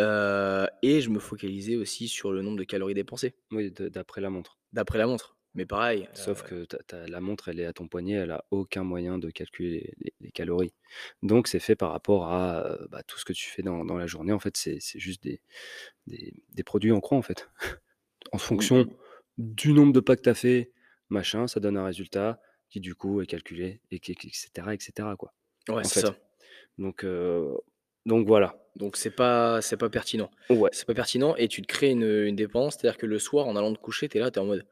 heu et je me focalisais aussi sur le nombre de calories dépensées, Oui, d'après la montre. d'après la montre. Mais pareil, Sauf heu que as la montre, elle est à ton poignet, elle a aucun moyen de calculer les les calories. Donc c'est fait par rapport à, bah, tout ce que tu fais dans dans la journée. En fait, c'est c'est juste des des des produits en croix, en fait. En ou fonction du nombre de pas que tu as fait, machin, ça donne un résultat qui, du coup, est calculé et qui et cetera et cetera, quoi, ouais, c'est ça. Donc heu, donc voilà. Donc c'est pas c'est pas pertinent. Ouais, C'est pas pertinent et tu te crées une, une dépendance, c'est-à-dire que le soir, en allant te coucher, tu es là, tu es en mode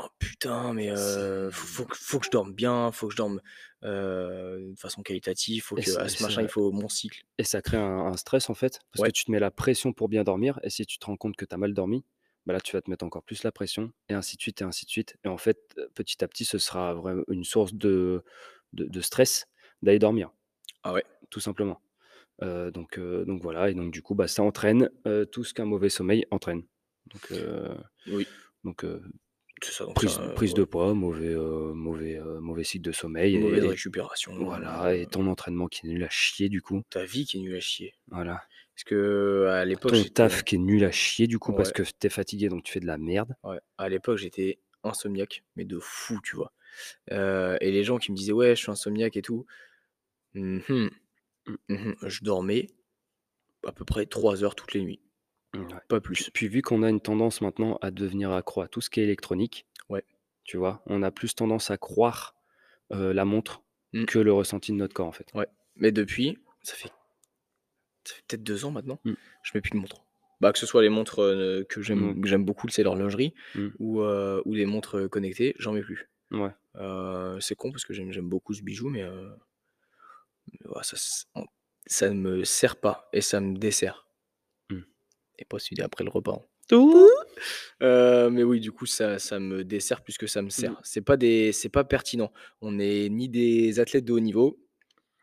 Oh putain, mais heu, faut faut que faut que je dorme bien, faut que je dorme, heu, de façon qualitative, faut et que à ce machin, il faut mon cycle. Et ça crée un un stress, en fait, parce que tu te mets la pression pour bien dormir et si tu te rends compte que tu as mal dormi, bah, là, tu vas te mettre encore plus la pression et ainsi de suite et ainsi de suite et en fait, petit à petit, ce sera vraiment une source de de de stress d'aller dormir, ah ouais, tout simplement. Donc donc voilà et donc du coup, bah, ça entraîne, tout ce qu'un mauvais sommeil entraîne. Donc oui, donc ça, donc prise ça, prise ouais, de poids, mauvais, mauvais, mauvais cycle de sommeil mauvaise et et récupération, voilà et heu, ton entraînement qui est nul à chier, du coup. ta vie qui est nulle à chier. Voilà. Parce qu'à l'époque, Ton taf qui est nul à chier du coup parce que tu es fatigué donc tu fais de la merde. ouais, à l'époque, j'étais insomniaque, mais de fou, tu vois? Heu et les gens qui me disaient: «Ouais, je suis insomniaque et tout», mmh mh, Mmh, mmh je dormais à peu près 3 heures toutes les nuits, ouais. pas plus. puis vu qu'on a une tendance maintenant à devenir accro à tout ce qui est électronique, Ouais, tu vois? On a plus tendance à croire, la montre que le ressenti de notre corps en fait. ouais, mais depuis, Ça fait peut-être 2 ans maintenant, Mmh, je mets plus de montre. Bah, que ce soit les montres, heu, que mmh, j'aime beaucoup, c'est l'horlogerie mmh, ou, ou les montres, heu, connectées, j'en mets plus. ouais, c'est con parce que j'aime beaucoup ce bijou, mais, ça ça ne me sert pas et ça me dessert mmh. et pas celui d'après le repas, hein. Mais oui, du coup, ça ça me dessert plus que ça me sert. C'est pas des c'est pas pertinent. On n'est ni des athlètes de haut niveau,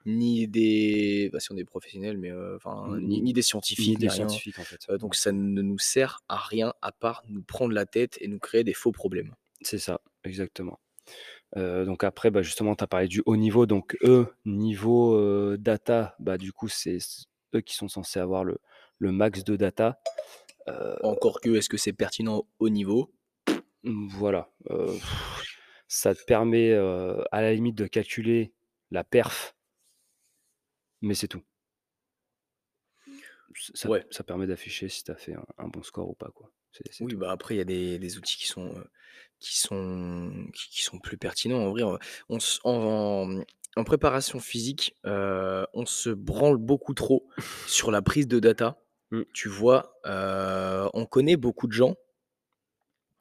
ni des bah, si on est professionnels, mais, enfin, ni ni ni des scientifiques, ni des scientifiques en fait. Heu, donc ça ne nous sert à rien à part nous prendre la tête et nous créer des faux problèmes. c'est ça, exactement. Heu, donc après, bah, justement tu as parlé du haut niveau donc eux, niveau, data, bah, du coup c'est eux qui sont censés avoir le le max de data. Encore que, est-ce que c'est pertinent au niveau? mmh, voilà, Ça te permet, à la limite de calculer la perf, mais c'est tout. Ça Ouais, ça permet d'afficher si tu as fait un un bon score ou pas, quoi. Oui, tout. bah, après il y a des des outils qui sont, qui sont qui qui sont plus pertinents. En vrai, on en, préparation physique, on se branle beaucoup trop sur la prise de data. Mmh. Tu vois? On connaît beaucoup de gens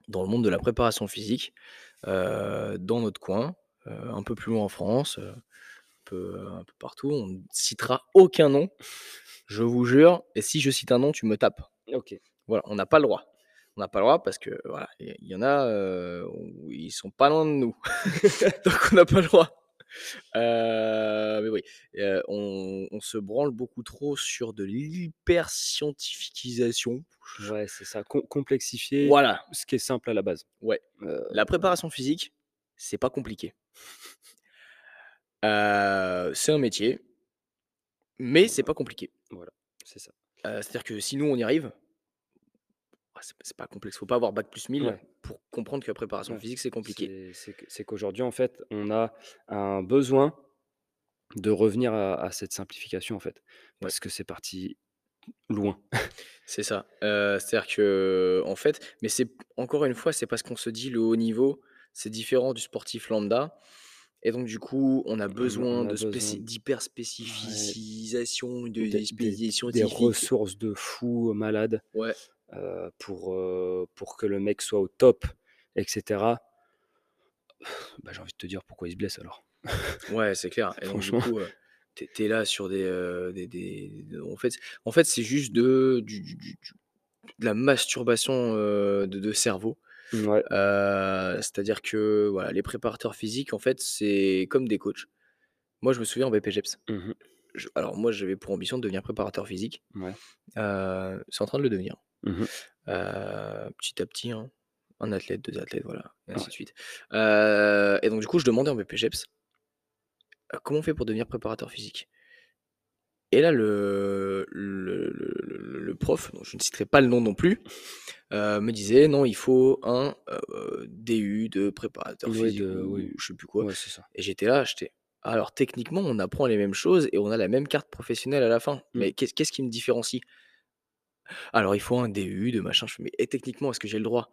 dans le monde de la préparation physique, dans notre coin, un peu plus loin en France, peu un peu partout. On ne citera aucun nom, je vous jure et si je cite un nom, tu me tapes. OK. Voilà, on n'a pas le droit. On n'a pas le droit parce que voilà, il y y en a, heu, où ils sont pas loin de nous. Donc on n'a pas le droit. Heu, mais oui, heu, on on se branle beaucoup trop sur de l'hyper scientificisation. Ouais, c'est ça, com complexifier Voilà, ce qui est simple à la base. ouais. Heu, La préparation physique, c'est pas compliqué. Heu, c'est un métier, mais c'est pas compliqué. voilà, c'est ça. Heu, c'est-à-dire que si nous on y arrive, ah c'est pas complexe. Faut pas avoir bac plus 1000 Ouais, pour comprendre que la préparation ouais. physique, c'est compliqué. C'est qu'aujourd'hui, en fait, on a un besoin de revenir à à cette simplification, en fait, Ouais. parce que c'est parti loin. C'est ça. Heu, c'est-à-dire que, en fait mais c'est encore une fois, c'est parce qu'on se dit le haut niveau, c'est différent du sportif lambda et donc du coup, on a besoin on a de besoin spéci d'hyper ouais, de des des ressources de fou malades, Ouais, heu, pour, heu, pour que le mec soit au top et cetera. Bah, j'ai envie de te dire pourquoi il se blesse alors? ouais, c'est clair et donc du coup, tu es là sur des, des des de en fait en fait, c'est juste de du du du du de la masturbation, de cerveau. Ouais. Heu, c'est-à-dire que, voilà, les préparateurs physiques, en fait, c'est comme des coachs. Moi, je me souviens en BPJEPS, Mmh je alors moi, j'avais pour ambition de devenir préparateur physique, Ouais. heu, c'est en train de le devenir, Mmh mh. heu, petit à petit, hein. 1 athlète, 2 athlètes, voilà et ainsi de suite, et donc du coup, je demandais en BPJEPS, heu: «Comment on fait pour devenir préparateur physique?» Et là, le le le le le prof, dont je ne citerai pas le nom non plus, heu, me disait: «Non, il faut un, heu, DU de préparateur Oui, physique» de ou oui. je sais plus quoi Ouais, c'est ça. et j'étais là, j'étais: «Alors techniquement, on apprend les mêmes choses et on a la même carte professionnelle à la fin, Mmh. mais qu'est-ce qui me différencie?» «Alors il faut un DU de machin», je fais: «Mais et techniquement, est-ce que j'ai le droit?»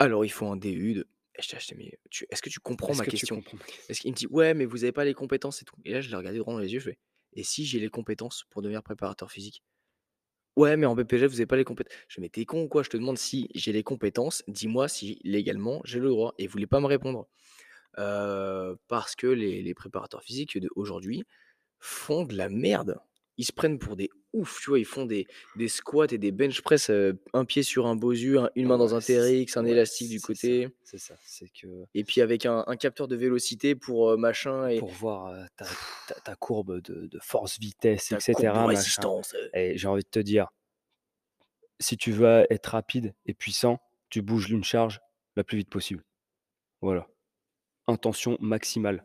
«Alors il faut un DU de» et j'étais là, j'étais: «Mais tu est-ce que tu comprends ma que question?» est-ce qu'il me dit: «Ouais, mais vous avez pas les compétences et tout» et là, je l'ai regardé droit dans les yeux, je fais: «Et si j'ai les compétences pour devenir préparateur physique?» «Ouais, mais en BPJEF, vous avez pas les compétences». Je fais: «Mais tu es con ou quoi? Je te demande si j'ai les compétences, dis-moi si légalement j'ai le droit» et il voulait pas me répondre. Parce que les les préparateurs physiques d'aujourd'hui font de la merde. Ils se prennent pour des oufs, tu vois? Ils font des des squats et des bench press, un pied sur un Bosu, un une main dans un TRX, un ouais, élastique du côté c'est ça. C'est que et puis avec un un capteur de vélocité pour, machin et pour voir, ta ta ta courbe de de force-vitesse et ta courbe de cetera, machin résistance, et j'ai envie de te dire, si tu veux être rapide et puissant, tu bouges une charge la plus vite possible. Voilà. Intention maximale.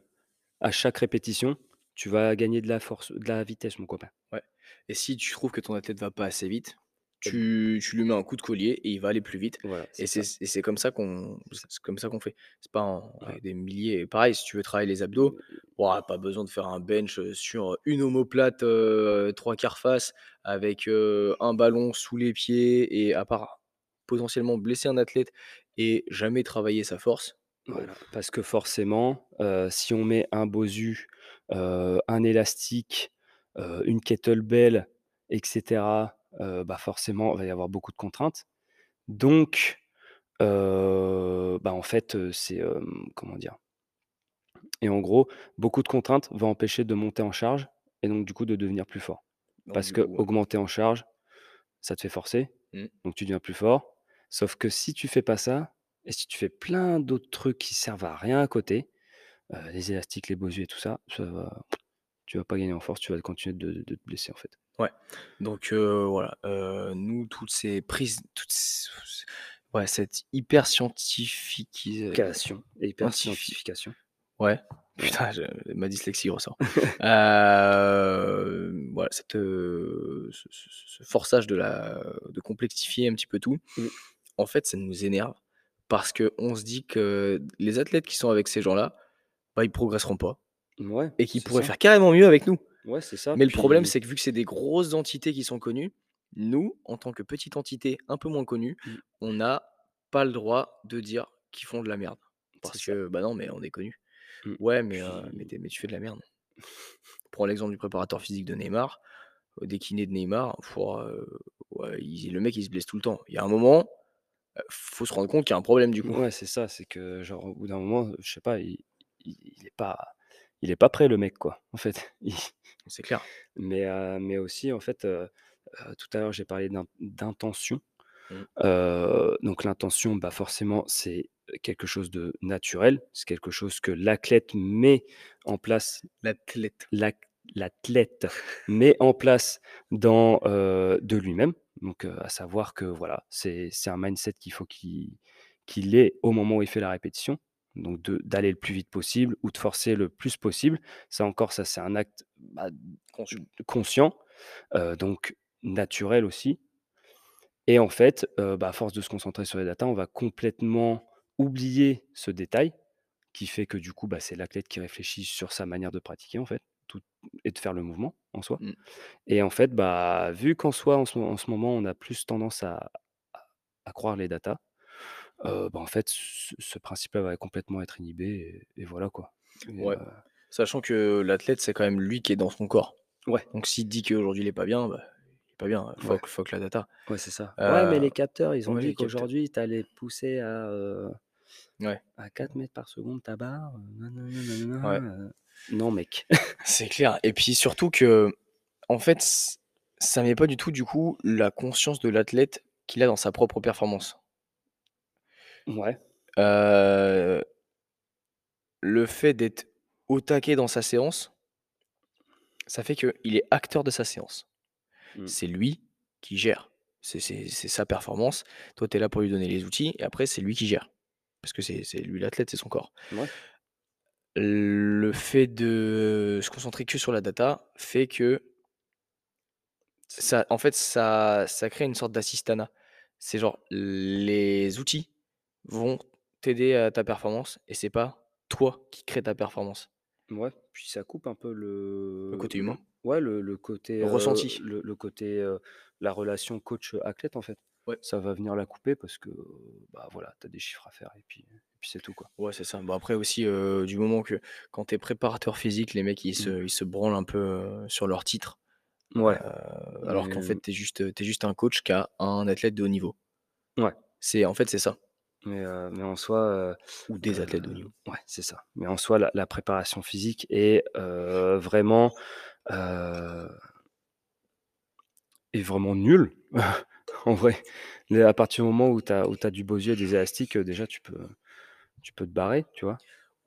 À chaque répétition, tu vas gagner de la force de la vitesse, mon copain. Ouais. Et si tu trouves que ton athlète va pas assez vite, tu tu lui mets un coup de collier et il va aller plus vite. Voilà, et c'est comme ça qu'on comme ça qu'on fait. C'est pas en avec des milliers. Pareil, si tu veux travailler les abdos, ouah, pas besoin de faire un bench, heu, sur une omoplate, heu, 3/4 face avec, heu, un ballon sous les pieds et à part potentiellement blesser un athlète et jamais travailler sa force. Voilà, parce que forcément, si on met un Bosu, un élastique, une kettlebell et cetera, heu, bah, forcément, il va y avoir beaucoup de contraintes. Donc, bah, en fait, c'est, comment dire? Et en gros, beaucoup de contraintes vont empêcher de monter en charge et donc du coup de devenir plus fort. donc Parce coup, heu, qu'augmenter en charge, ça te fait forcer, mmh, donc tu deviens plus fort. Sauf que si tu fais pas ça et si tu fais plein d'autres trucs qui servent à rien à côté, Heu, les élastiques, les Bosu et tout ça, ça va tu vas pas gagner en force, tu vas continuer de de te blesser, en fait. ouais, donc heu, voilà, heu, nous toutes ces prises toutes c ouais, cette hyper scientifiquisa Cation, Scientifi hyper-scientification. ouais, putain, je ma dyslexie ressort. Voilà, cette, heu, ce ce ce forçage de la de complexifier un petit peu tout, Mmh. en fait, ça nous énerve parce qu'on se dit que les athlètes qui sont avec ces gens-là, bah, ils progresseront pas Ouais, et qu'ils c'est pourraient ça. faire carrément mieux avec nous. Ouais, c'est ça, Mais le problème, c'est que vu que c'est des grosses entités qui sont connues, Nous, en tant que petite entité un peu moins connue, Mmh. on n'a pas le droit de dire qu'ils font de la merde. Parce que, bah, non, mais on est connu. Mmh. Ouais, mais, heu, mais Puis tu mais tu fais de la merde. Prends l'exemple du préparateur physique de Neymar, des kinés de Neymar, heu, ouais, il le mec, il se blesse tout le temps. Il y a un moment, heu, faut se rendre compte qu'il y a un problème du coup. Ouais, c'est ça, c'est que genre au bout d'un moment, je sais pas, il il il est pas il est pas prêt le mec quoi, en fait. Il C'est clair. mais heu, mais aussi en fait, heu heu, tout à l'heure j'ai parlé d'in d'intention. Mmh. Donc l'intention, bah, forcément c'est quelque chose de naturel, c'est quelque chose que l'athlète met en place L'athlète. l'athlète met en place dans, de lui-même. Donc, à savoir que voilà, c'est c'est un mindset qu'il faut qu'il qu'il ait au moment où il fait la répétition. Donc d'aller le plus vite possible ou de forcer le plus possible. Ça encore, ça c'est un acte, bah, Conscient. conscient, heu, donc naturel aussi. Et en fait, heu, bah, à force de se concentrer sur les datas, on va complètement oublier ce détail qui fait que du coup, bah, c'est l'athlète qui réfléchit sur sa manière de pratiquer en fait, tout et de faire le mouvement en soi. Mmh. Et en fait, bah, vu qu'en soi, en ce en ce moment, on a plus tendance à à à croire les datas, heu, bah, en fait, ce ce principe-là va complètement être inhibé et et voilà quoi. Et Ouais. heu, Sachant que l'athlète, c'est quand même lui qui est dans son corps. ouais, Donc s'il dit qu'aujourd'hui il est pas bien, bah, il est pas bien, ouais, fuck fuck la data. ouais, c'est ça. Ouais, mais Heu, les capteurs, ils ont ouais, dit les capteurs. qu'aujourd'hui, tu allais pousser à, heu, Ouais, à 4 mètres par seconde ta barre, heu, nanana ouais, nanana, heu, non mec. c'est clair et puis surtout que, en fait, ç ça met pas du tout, du coup, la conscience de l'athlète qu'il a dans sa propre performance. Ouais, le fait d'être au taquet dans sa séance, ça fait qu'il est acteur de sa séance. mmh, C'est lui qui gère. C'est sa performance. Toi, tu es là pour lui donner les outils et après c'est lui qui gère. Parce que c'est lui l'athlète, c'est son corps. ouais, Le fait de se concentrer que sur la data fait que ça en fait, ça ça crée une sorte d'assistanat. C'est genre les outils vont t'aider à ta performance et c'est pas toi qui crée ta performance. Ouais, puis ça coupe un peu Le le côté humain, ouais, le le côté, le heu, ressenti. le le côté, heu, la relation coach-athlète, en fait. Ouais, Ça va venir la couper parce que, bah, voilà, tu as des chiffres à faire et puis et puis c'est tout, quoi. ouais, c'est ça. Bon après aussi, heu, du moment que quand tu es préparateur physique, les mecs ils Mmh. se ils se branlent un peu, sur leur titre, Ouais, alors qu'en fait tu es juste, juste un coach qui a un athlète de haut niveau. ouais, C'est en fait, c'est ça, mais mais en soi, ou des athlètes de haut niveau. ouais, c'est ça. Mais en soi, la la préparation physique est, vraiment, est vraiment nulle, en vrai. Mais à partir du moment où tu as où du Bosier et des élastiques, déjà tu peux tu peux te barrer, tu vois?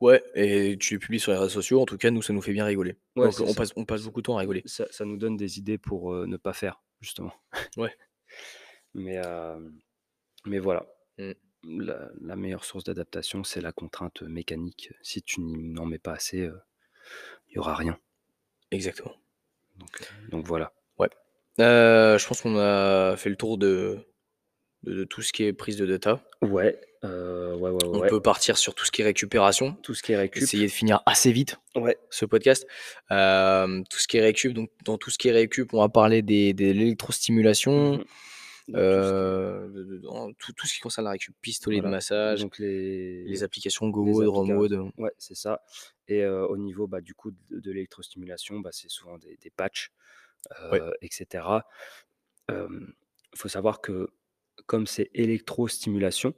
Ouais et tu les publies sur les réseaux sociaux, en tout cas nous ça nous fait bien rigoler. Ouais, Donc c'est on ça. passe on passe beaucoup de temps à rigoler. ça ça nous donne des idées pour, ne pas faire, justement. Ouais. Mais, mais voilà. Mmh. La la meilleure source d'adaptation, c'est la contrainte, mécanique. Si tu n'en mets pas assez, heu, il y aura rien. Exactement. Donc, donc voilà. Ouais. Heu, je pense qu'on a fait le tour de de de tout ce qui est prise de data. Ouais, ouais, ouais, ouais, On peut partir sur tout ce qui est récupération. Tout ce qui est récup. Essayer de finir assez vite Ouais. ce podcast. Tout ce qui est récup, donc dans tout ce qui est récup, on va parler des des l'électrostimulation, De tout ce qui est heu, de de dans tout tout ce qui concerne la récup, pistolet de voilà, massage, donc les les applications GoMode, RoMode, ouais, c'est ça et au niveau, bah, du coup, de de l'électrostimulation, bah, c'est souvent des des patchs, ouais. heu et cetera. Hem, faut savoir que comme c'est électrostimulation,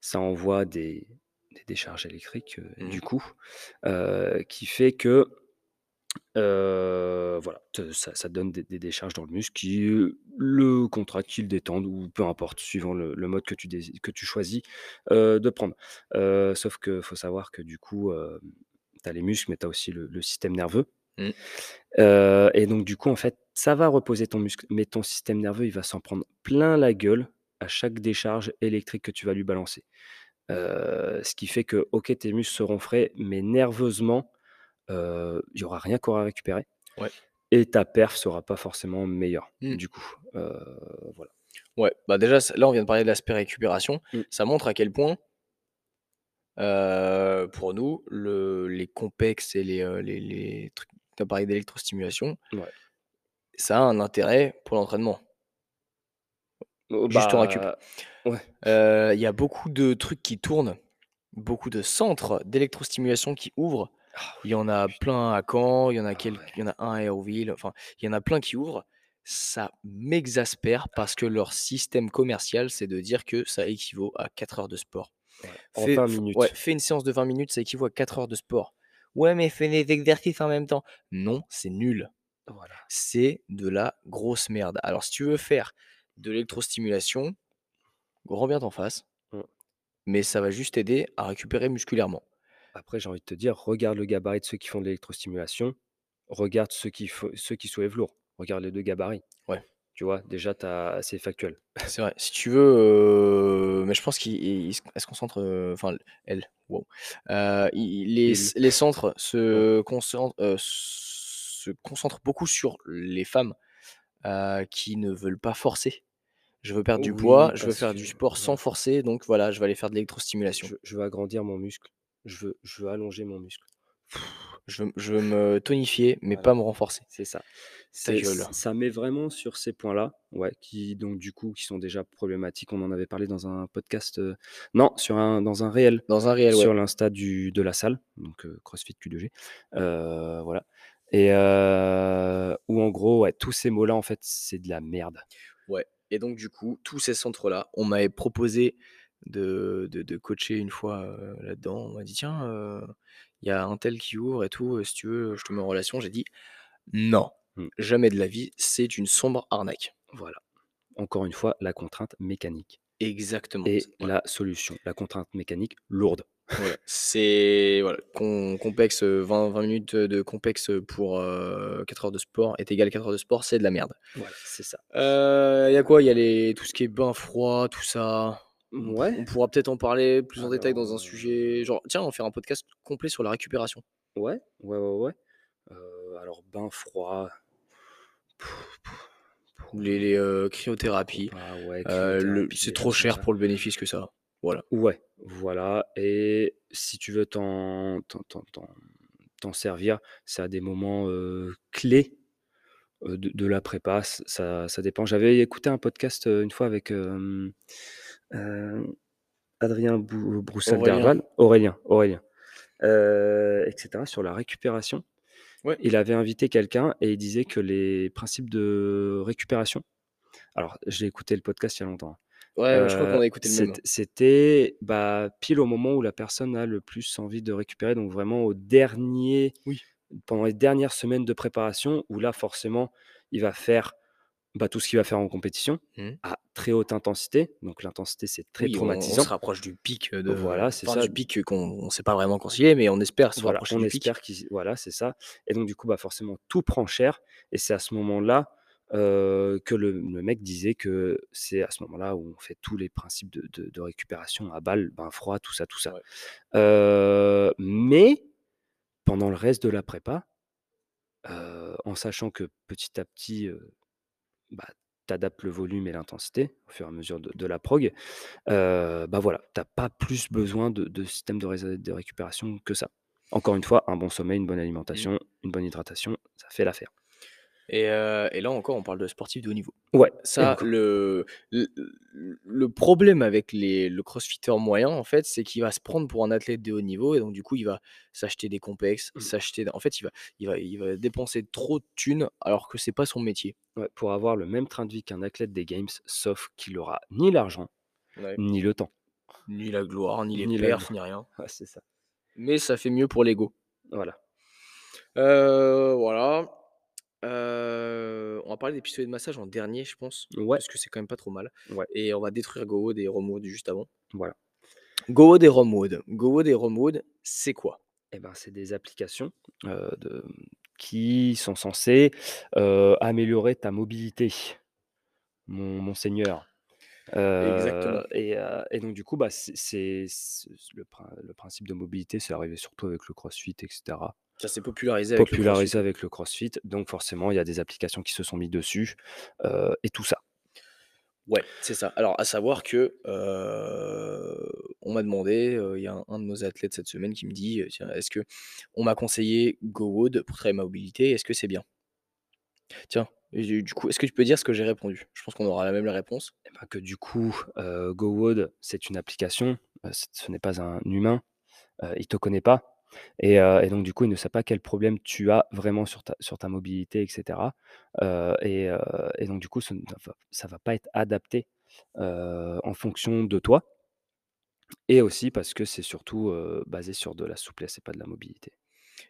ça envoie des des décharges électriques, Mmh du coup, qui fait que, heu, voilà, te ça ça donne des des décharges dans le muscle qui, heu, le contractent, qui le détendent ou peu importe, suivant le le mode que tu dési que tu choisis, heu, de prendre. Heu, sauf que faut savoir que du coup, hem, tu as les muscles, mais tu as aussi le le système nerveux Mmh. Heu et donc du coup, en fait, ça va reposer ton muscle, mais ton système nerveux, il va s'en prendre plein la gueule à chaque décharge électrique que tu vas lui balancer. Heu, ce qui fait que, OK, tes muscles seront frais, mais nerveusement, il y aura rien qu'à récupérer Ouais. et ta perf sera pas forcément meilleure, Mmh. du coup. Voilà. Ouais, bah, déjà, là, on vient de parler de l'aspect récupération. Mmh. Ça montre à quel point, pour nous, le les complexes et les, les les trucs tu as parlé d'électrostimulation, Ouais. ça a un intérêt pour l'entraînement. Oh Juste en récup. bah, ouais. Heu, il y a beaucoup de trucs qui tournent, beaucoup de centres d'électrostimulation qui ouvrent. Ah Il y en a plein à Caen, il y en a Ah il y en a un à Hérouville, enfin, il y en a plein qui ouvrent. Ça m'exaspère parce que leur système commercial, c'est de dire que ça équivaut à 4 heures de sport. En Fais 20 f ouais, minutes. fais une séance de 20 minutes, ça équivaut à 4 heures de sport. Ouais, mais fais des exercices en même temps. Non, c'est nul. Voilà. C'est de la grosse merde. Alors si tu veux faire de l'électrostimulation, grand bien t'en fasse, Mmh. mais ça va juste t'aider à récupérer musculairement. Après, j'ai envie de te dire, regarde le gabarit de ceux qui font de l'électrostimulation, regarde ceux qui ceux qui soulèvent lourd. Regarde les 2 gabarits. Ouais. Tu vois? Déjà, c'est factuel. C'est vrai. Si tu veux, mais je pense qu'ils ils ils se elle se concentre, enfin elle, wow, les Il. les centres se concent heu, se concentrent beaucoup sur les femmes, qui ne veulent pas forcer. Je veux perdre du poids, Oui, je veux parce faire que du sport sans forcer, donc voilà, je vais aller faire de l'électrostimulation. Je je veux agrandir mon muscle. Je veux je veux allonger mon muscle. Je veux je veux me tonifier, mais Voilà, pas me renforcer. c'est ça. C'est ça met vraiment sur ces points-là, ouais, qui donc du coup, qui sont déjà problématiques. On en avait parlé dans un podcast, heu, non, sur un dans un réel, Dans un réel, ouais. sur l'Insta du de la salle, donc heu, CrossFit Q2G, heu, voilà et où en gros, ouais, tous ces mots-là, en fait, c'est de la merde. Ouais et donc du coup, tous ces centres-là, on m'avait proposé de de de coacher une fois, heu, là-dedans. On m'a dit: «Tiens, heu, il y a untel qui ouvre et tout, heu, si tu veux, je te mets en relation». J'ai dit: «Non, Mmh. jamais de la vie, c'est une sombre arnaque». Voilà. Encore une fois, la contrainte mécanique Exactement, et voilà. la solution. La contrainte mécanique lourde. Voilà, c'est voilà, com complexe, heu, 20-20 minutes, de complexe, pour, heu, 4 heures de sport est égal 4 heures de sport, c'est de la merde. Voilà, c'est ça. Il y a quoi? Il y a les tout ce qui est bain froid, tout ça. Mouais. on pourra peut-être en parler plus en détail dans un sujet heu genre tiens, on va faire un podcast complet sur la récupération. Ouais, ouais, ouais, ouais. Heu, alors bain froid les les, heu, cryothérapies, Bah ouais, c'est trop cher pour le bénéfice que ça a. Voilà. Ouais, voilà et si tu veux t'en servir, c'est à des moments, clés, de de la prépa, ça ça dépend. J'avais écouté un podcast, une fois avec, Adrien Bou Aurélien. Broussal-Derval, Aurélien, Aurélien, heu et cetera, sur la récupération. Ouais. Il avait invité quelqu'un et il disait que les principes de récupération alors j'ai écouté le podcast il y a longtemps, hein, Ouais, je crois qu'on a écouté le même. c'ét c'était, bah, pile au moment où la personne a le plus envie de récupérer, donc vraiment au dernier Oui. pendant les dernières semaines de préparation où là, forcément, il va faire, bah, tout ce qu'il va faire en compétition Mmh. à très haute intensité, donc l'intensité, c'est très Oui, on on se traumatisant. rapproche du pic, heu, de Voilà, c'est ça. du pic qu'on on sait pas vraiment est, mais on espère se Voilà, rapprocher on du pic. espère qu'il voilà, c'est ça et donc du coup, bah, forcément, tout prend cher et c'est à ce moment-là, heu, que le le mec disait que c'est à ce moment-là où on fait tous les principes de de de récupération à balles, bain froid, tout ça, tout ça. Ouais. Heu, mais pendant le reste de la prépa, en sachant que petit à petit, bah, tu adaptes le volume et l'intensité au fur et à mesure de de la prog, heu, bah, voilà, tu as pas plus besoin de de système de récupération que ça. Encore une fois, un bon sommeil, une bonne Mmh. alimentation, une bonne hydratation, ça fait l'affaire. Et là encore, on parle de sportifs de haut niveau. Ouais Ça, le le problème avec les le crossfitter moyen, en fait, c'est qu'il va se prendre pour un athlète de haut niveau et donc du coup, il va s'acheter des complexes, Mmh. s'acheter en fait, il va il va il va dépenser trop de thunes alors que c'est pas son métier. Ouais, pour avoir le même train de vie qu'un athlète des games, sauf qu'il aura ni l'argent, Ouais. ni le temps. Ni la gloire, ni les Ni perfs, ni rien. Ouais, c'est ça. Mais ça fait mieux pour l'ego. Voilà. Voilà. Heu, on va parler des pistolets de massage en dernier, je pense, Ouais. parce que c'est quand même pas trop mal Ouais. et on va détruire GoWood et RomWood juste avant. Voilà. Et RomWood. Et RomWood, c'est quoi? Et ben, c'est des applications, heu, de qui sont censées, heu, améliorer ta mobilité, mon mon seigneur. Exactement. Heu et heu et donc du coup, bah, c'est c'est c le prin le principe de mobilité, c'est arrivé surtout avec le CrossFit et cetera. Ça s'est popularisé avec le CrossFit, Popularisé ouais. avec le CrossFit, donc forcément, il y a des applications qui se sont mis dessus, heu et tout ça. Ouais, c'est ça. Alors à savoir que, heu, on m'a demandé, heu, il y a un un de nos athlètes cette semaine qui me dit, heu: «Tiens, est-ce que on m'a conseillé GoWood pour travailler ma mobilité, est-ce que c'est bien?» Tiens, du coup, est-ce que tu peux dire ce que j'ai répondu? Je pense qu'on aura la même réponse. bah, que du coup, heu, GoWood, c'est une application, ce n'est pas un humain, il te connaît pas et donc du coup, il ne sait pas quel problème tu as vraiment sur ta sur ta mobilité et cetera, heu et donc du coup, ce ne va ça va pas être adapté, en fonction de toi et aussi parce que c'est surtout, basé sur de la souplesse et pas de la mobilité.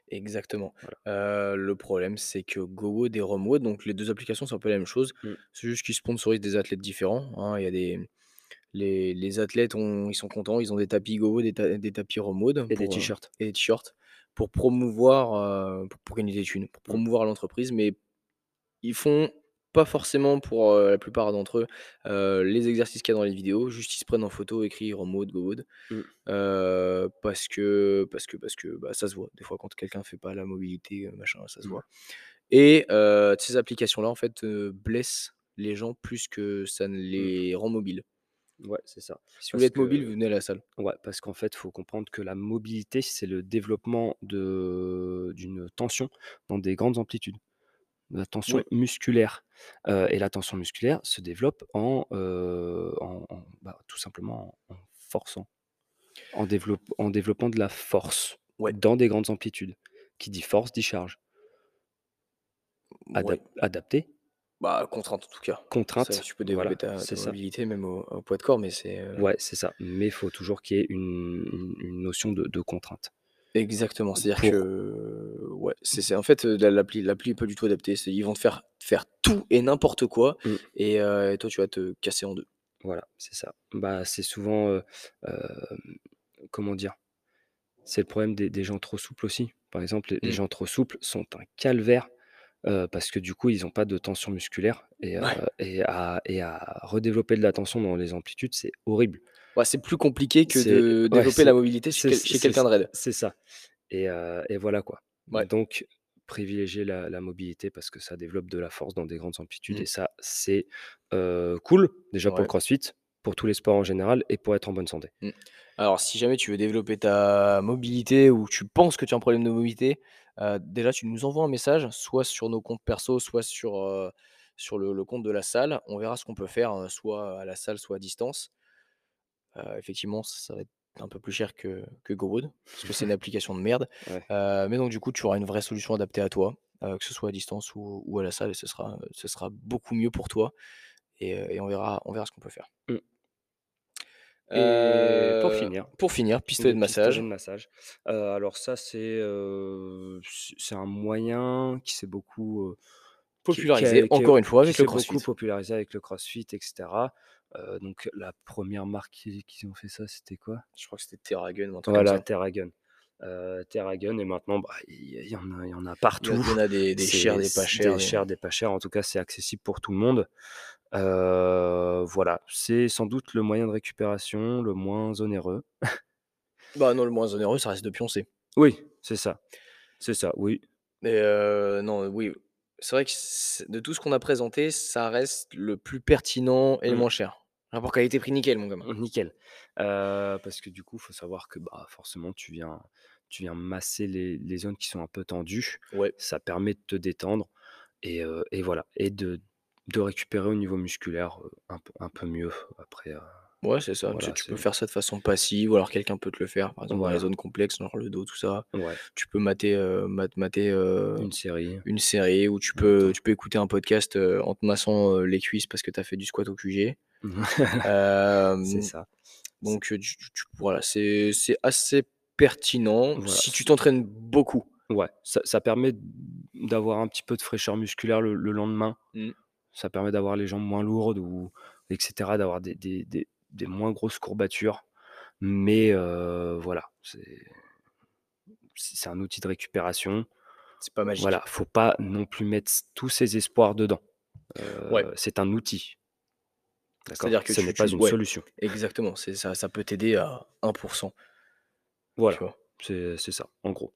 Exactement. Voilà. Le problème, c'est que GoWood et RomWood, donc les 2 applications, c'est un peu la même chose. Mmh. C'est juste qu'ils sponsorisent des athlètes différents, hein. Il y a des les les athlètes ont ils sont contents, ils ont des tapis GoWood, des ta des tapis RomWood Et des pour, heu t-shirts. et des t-shirts pour promouvoir, heu, pour pour gagner des thunes, pour Mmh. promouvoir l'entreprise, mais ils font pas forcément pour, heu, la plupart d'entre eux, les exercices qu'il y a dans les vidéos. Juste, ils se prennent en photo, écrit GoWood, Mmh. heu, parce que parce que parce que, bah, ça se voit. Des fois, quand quelqu'un fait pas la mobilité, machin, ça se Mmh. voit et ces applications-là, en fait, blessent les gens plus que ça ne Mmh. les rend mobiles. Ouais, c'est ça. Si vous voulez être mobile, que venez à la salle. ouais, parce qu'en fait, il faut comprendre que la mobilité, c'est le développement d'une tension dans des grandes amplitudes. La tension musculaire, heu et la tension musculaire se développe en, heu, en en bah, tout simplement en en forçant, en développe en développant de la force Ouais. dans des grandes amplitudes. Qui dit force dit charge. Adap Ouais. adapté, Bah, contrainte, en tout cas. Ça, contrainte, tu peux développer voilà, ta ta ça. mobilité même au au poids de corps, mais c'est, heu Ouais, c'est ça, mais il faut toujours qu'il y ait une notion de de contrainte. Exactement, c'est-à-dire Pour que ouais, c'est en fait, la l'appli l'appli est pas du tout adaptée. Ils vont te faire faire tout et n'importe quoi Mmh. et heu et toi, tu vas te casser en 2. Voilà, c'est ça. Bah, c'est souvent, comment dire? C'est le problème des des gens trop souples aussi. Par exemple, les les Mmh. gens trop souples sont un calvaire, parce que du coup, ils ont pas de tension musculaire et heu Ouais. et à et à redévelopper de la tension dans les amplitudes, c'est horrible. Ouais, c'est plus compliqué que C'est de ouais, développer la c'est mobilité chez c'est quel chez c'est quelqu'un de raide. c'est ça et voilà quoi. Ouais. Donc privilégier la la mobilité parce que ça développe de la force dans des grandes amplitudes Mmh. et ça, c'est, cool, déjà pour le Ouais. crossfit, pour tous les sports en général et pour être en bonne santé. Mmh. Alors si jamais tu veux développer ta mobilité ou tu penses que tu as un problème de mobilité, déjà tu nous envoies un message, soit sur nos comptes perso, soit sur, le le compte de la salle. On verra ce qu'on peut faire, soit à la salle, soit à distance. Effectivement, ça va être un peu plus cher que que GoWood, parce que c'est une application de merde. Ouais. Mais donc du coup, tu auras une vraie solution adaptée à toi, que ce soit à distance ou ou à la salle et ce sera, heu, ce sera beaucoup mieux pour toi et on verra on verra ce qu'on peut faire. Mmh. Et pour finir, pour finir, pistolet le de pistolet massage. de massage. Heu, alors ça, c'est, c c'est un moyen qui s'est beaucoup, heu, qui qui Popularisé, qui encore une fois, avec le s'est beaucoup CrossFit. popularisé avec le CrossFit et cetera. Heu, donc la 1re marque qui ont fait ça, c'était quoi? Je crois que c'était TerraGun ou un truc comme Voilà. TerraGun. TerraGun et maintenant, bah, il y en a y en a partout. il y en a des des chers, des pas chers, des chers, des pas chers, en tout cas, c'est accessible pour tout le monde. Voilà, c'est sans doute le moyen de récupération le moins onéreux. Bah non, le moins onéreux, ça reste de pioncer. Oui, c'est ça, c'est ça, oui. Mais non, oui, c'est vrai que de tout ce qu'on a présenté, ça reste le plus pertinent et le Mmh. moins cher. Rapport qualité-prix, nickel, mon gamin. Mmh, nickel. Parce que du coup, faut savoir que, bah, forcément, tu viens tu viens masser les les zones qui sont un peu tendues. Ouais. Ça permet de te détendre et et voilà et de de récupérer au niveau musculaire, un peu un peu mieux après, Ouais, c'est ça. Tu sais, voilà, tu peux faire ça de façon passive ou alors quelqu'un peut te le faire, par exemple, dans les zones complexes, genre le dos, tout ça. Ouais. Tu peux mater, mat mater, Une série. une série ou tu peux tu peux écouter un podcast, en te massant, les cuisses parce que tu as fait du squat au QG. C'est ça. Donc tu tu voilà, c'est assez pertinent Voilà, si tu t'entraînes beaucoup. Ouais, ça ça permet d'avoir un petit peu de fraîcheur musculaire le le lendemain. Mmh. Ça permet d'avoir les jambes moins lourdes ou et cetera, d'avoir des des des des moins grosses courbatures. Mais voilà, c'est un outil de récupération. C'est pas magique. Voilà, faut pas non plus mettre tous ses espoirs dedans. Ouais. C'est un outil. C'est-à-dire que Ce n'est pas une ouais, solution. exactement, ça ça peut t'aider à 1 tu Voilà, vois? c'est c'est ça, en gros.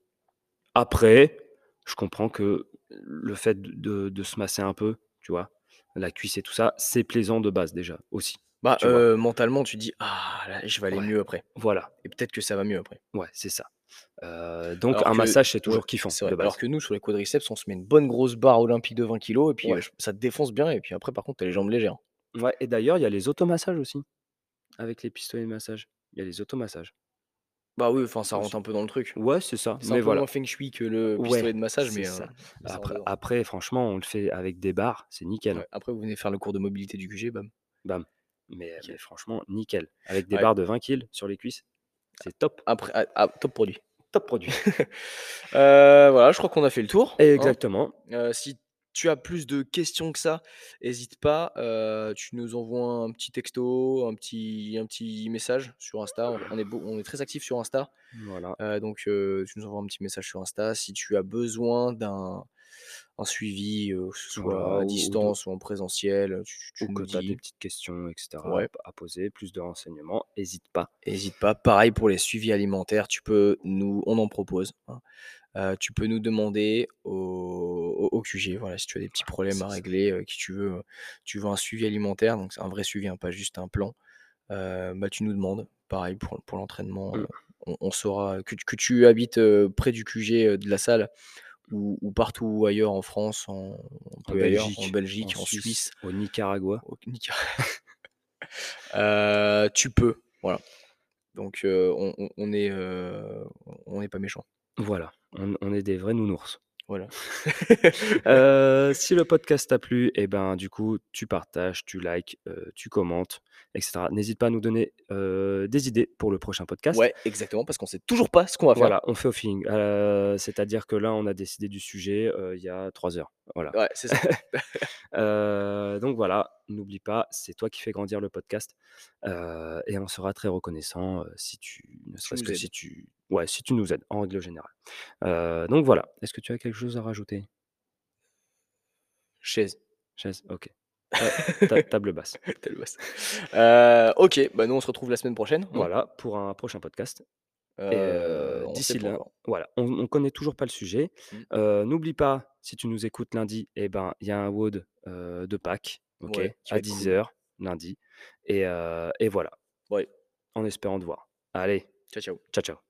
Après, je comprends que le fait de de de se masser un peu, tu vois? La cuisse et tout ça, c'est plaisant de base déjà, aussi, Bah, heu, mentalement, tu dis: «Ah là, je vais aller Ouais, mieux après» voilà, et peut-être que ça va mieux après. ouais, c'est ça. Heu, donc Alors un que massage, c'est ouais, toujours kiffant, vrai. Alors que nous, sur les quadriceps, on se met une bonne grosse barre olympique de 20 kilogrammes et puis, Ouais. ça te défonce bien et puis après, par contre, tu as les jambes légères. Ouais et d'ailleurs, il y a les automassages aussi, avec les pistolets de massage. Il y a les automassages. Bah, oui, enfin, ça rentre un peu dans le truc. Ouais, c'est ça, C'est un mais peu voilà. moins feng shui que le Ouais, pistolet de massage, c'est mais heu, ça. mais ça rentre Après dedans. après franchement, on le fait avec des barres, c'est nickel. Ouais, après vous venez faire le cours de mobilité du QG, bam. Bam. Mais Nickel. mais franchement, nickel. Avec des Ouais. barres de 20 kilogrammes sur les cuisses, c'est top. Après ah ah, top produit. Top produit. Heu, voilà, je crois qu'on a fait le tour, hein. Exactement. Heu, si tu as plus de questions que ça, hésite pas, heu, tu nous envoies un petit texto, un petit un petit message sur Insta. On on est beau on est très actifs sur Insta, Voilà. heu, donc heu, tu nous envoies un petit message sur Insta. Si tu as besoin d'un un suivi, heu, que ce soit Voilà, à ou ou de distance ou en présentiel, tu tu ou que nous tu as des dis. petites questions et cetera Ouais. à poser, plus de renseignements, hésite pas. Hésite pas. Pareil pour les suivis alimentaires, tu peux nous on en propose, hein. Heu, tu peux nous demander au au au QG, voilà, si tu as des petits problèmes à régler, heu, que tu veux, heu, tu veux un suivi alimentaire, donc c'est un vrai suivi, hein, pas juste un plan, heu, bah, tu nous demandes. Pareil pour pour l'entraînement, Mmh. on on saura que tu que tu habites, près du QG, de la salle ou ou partout ailleurs en France, en peu ailleurs, en Belgique, en Belgique, en Suisse, Suisse, au Nicaragua. au tu peux, voilà. Donc on est, on n'est pas méchants. Voilà, on on est des vrais nounours. Voilà. Heu, si le podcast t'a plu et ben, du coup, tu partages, tu likes, heu, tu commentes et cetera. N'hésite pas à nous donner, heu, des idées pour le prochain podcast. Ouais, exactement, parce qu'on sait toujours pas ce qu'on va faire. Voilà, on fait au feeling. C'est-à-dire que là, on a décidé du sujet, il y a 3 heures. Voilà. Ouais, c'est ça. Heu, donc voilà, n'oublie pas, c'est toi qui fais grandir le podcast, heu et on sera très reconnaissant, heu, si tu ne serait-ce que si tu ouais, si tu nous aides, en règle générale. Donc voilà. Est-ce que tu as quelque chose à rajouter? Chaise. Chaise? OK. Ta ta table basse. Telle basse. OK, bah, nous, on se retrouve la semaine prochaine, hein. Voilà, pour un prochain podcast d'ici là voilà, on on connaît toujours pas le sujet. Mmh. N'oublie pas, si tu nous écoutes lundi et ben, il y a un WOD, heu, de Pâques, OK? Ouais, À être cool. 10:00 lundi et et voilà, Ouais. en espérant te voir. Allez, Ciao, ciao. ciao, ciao.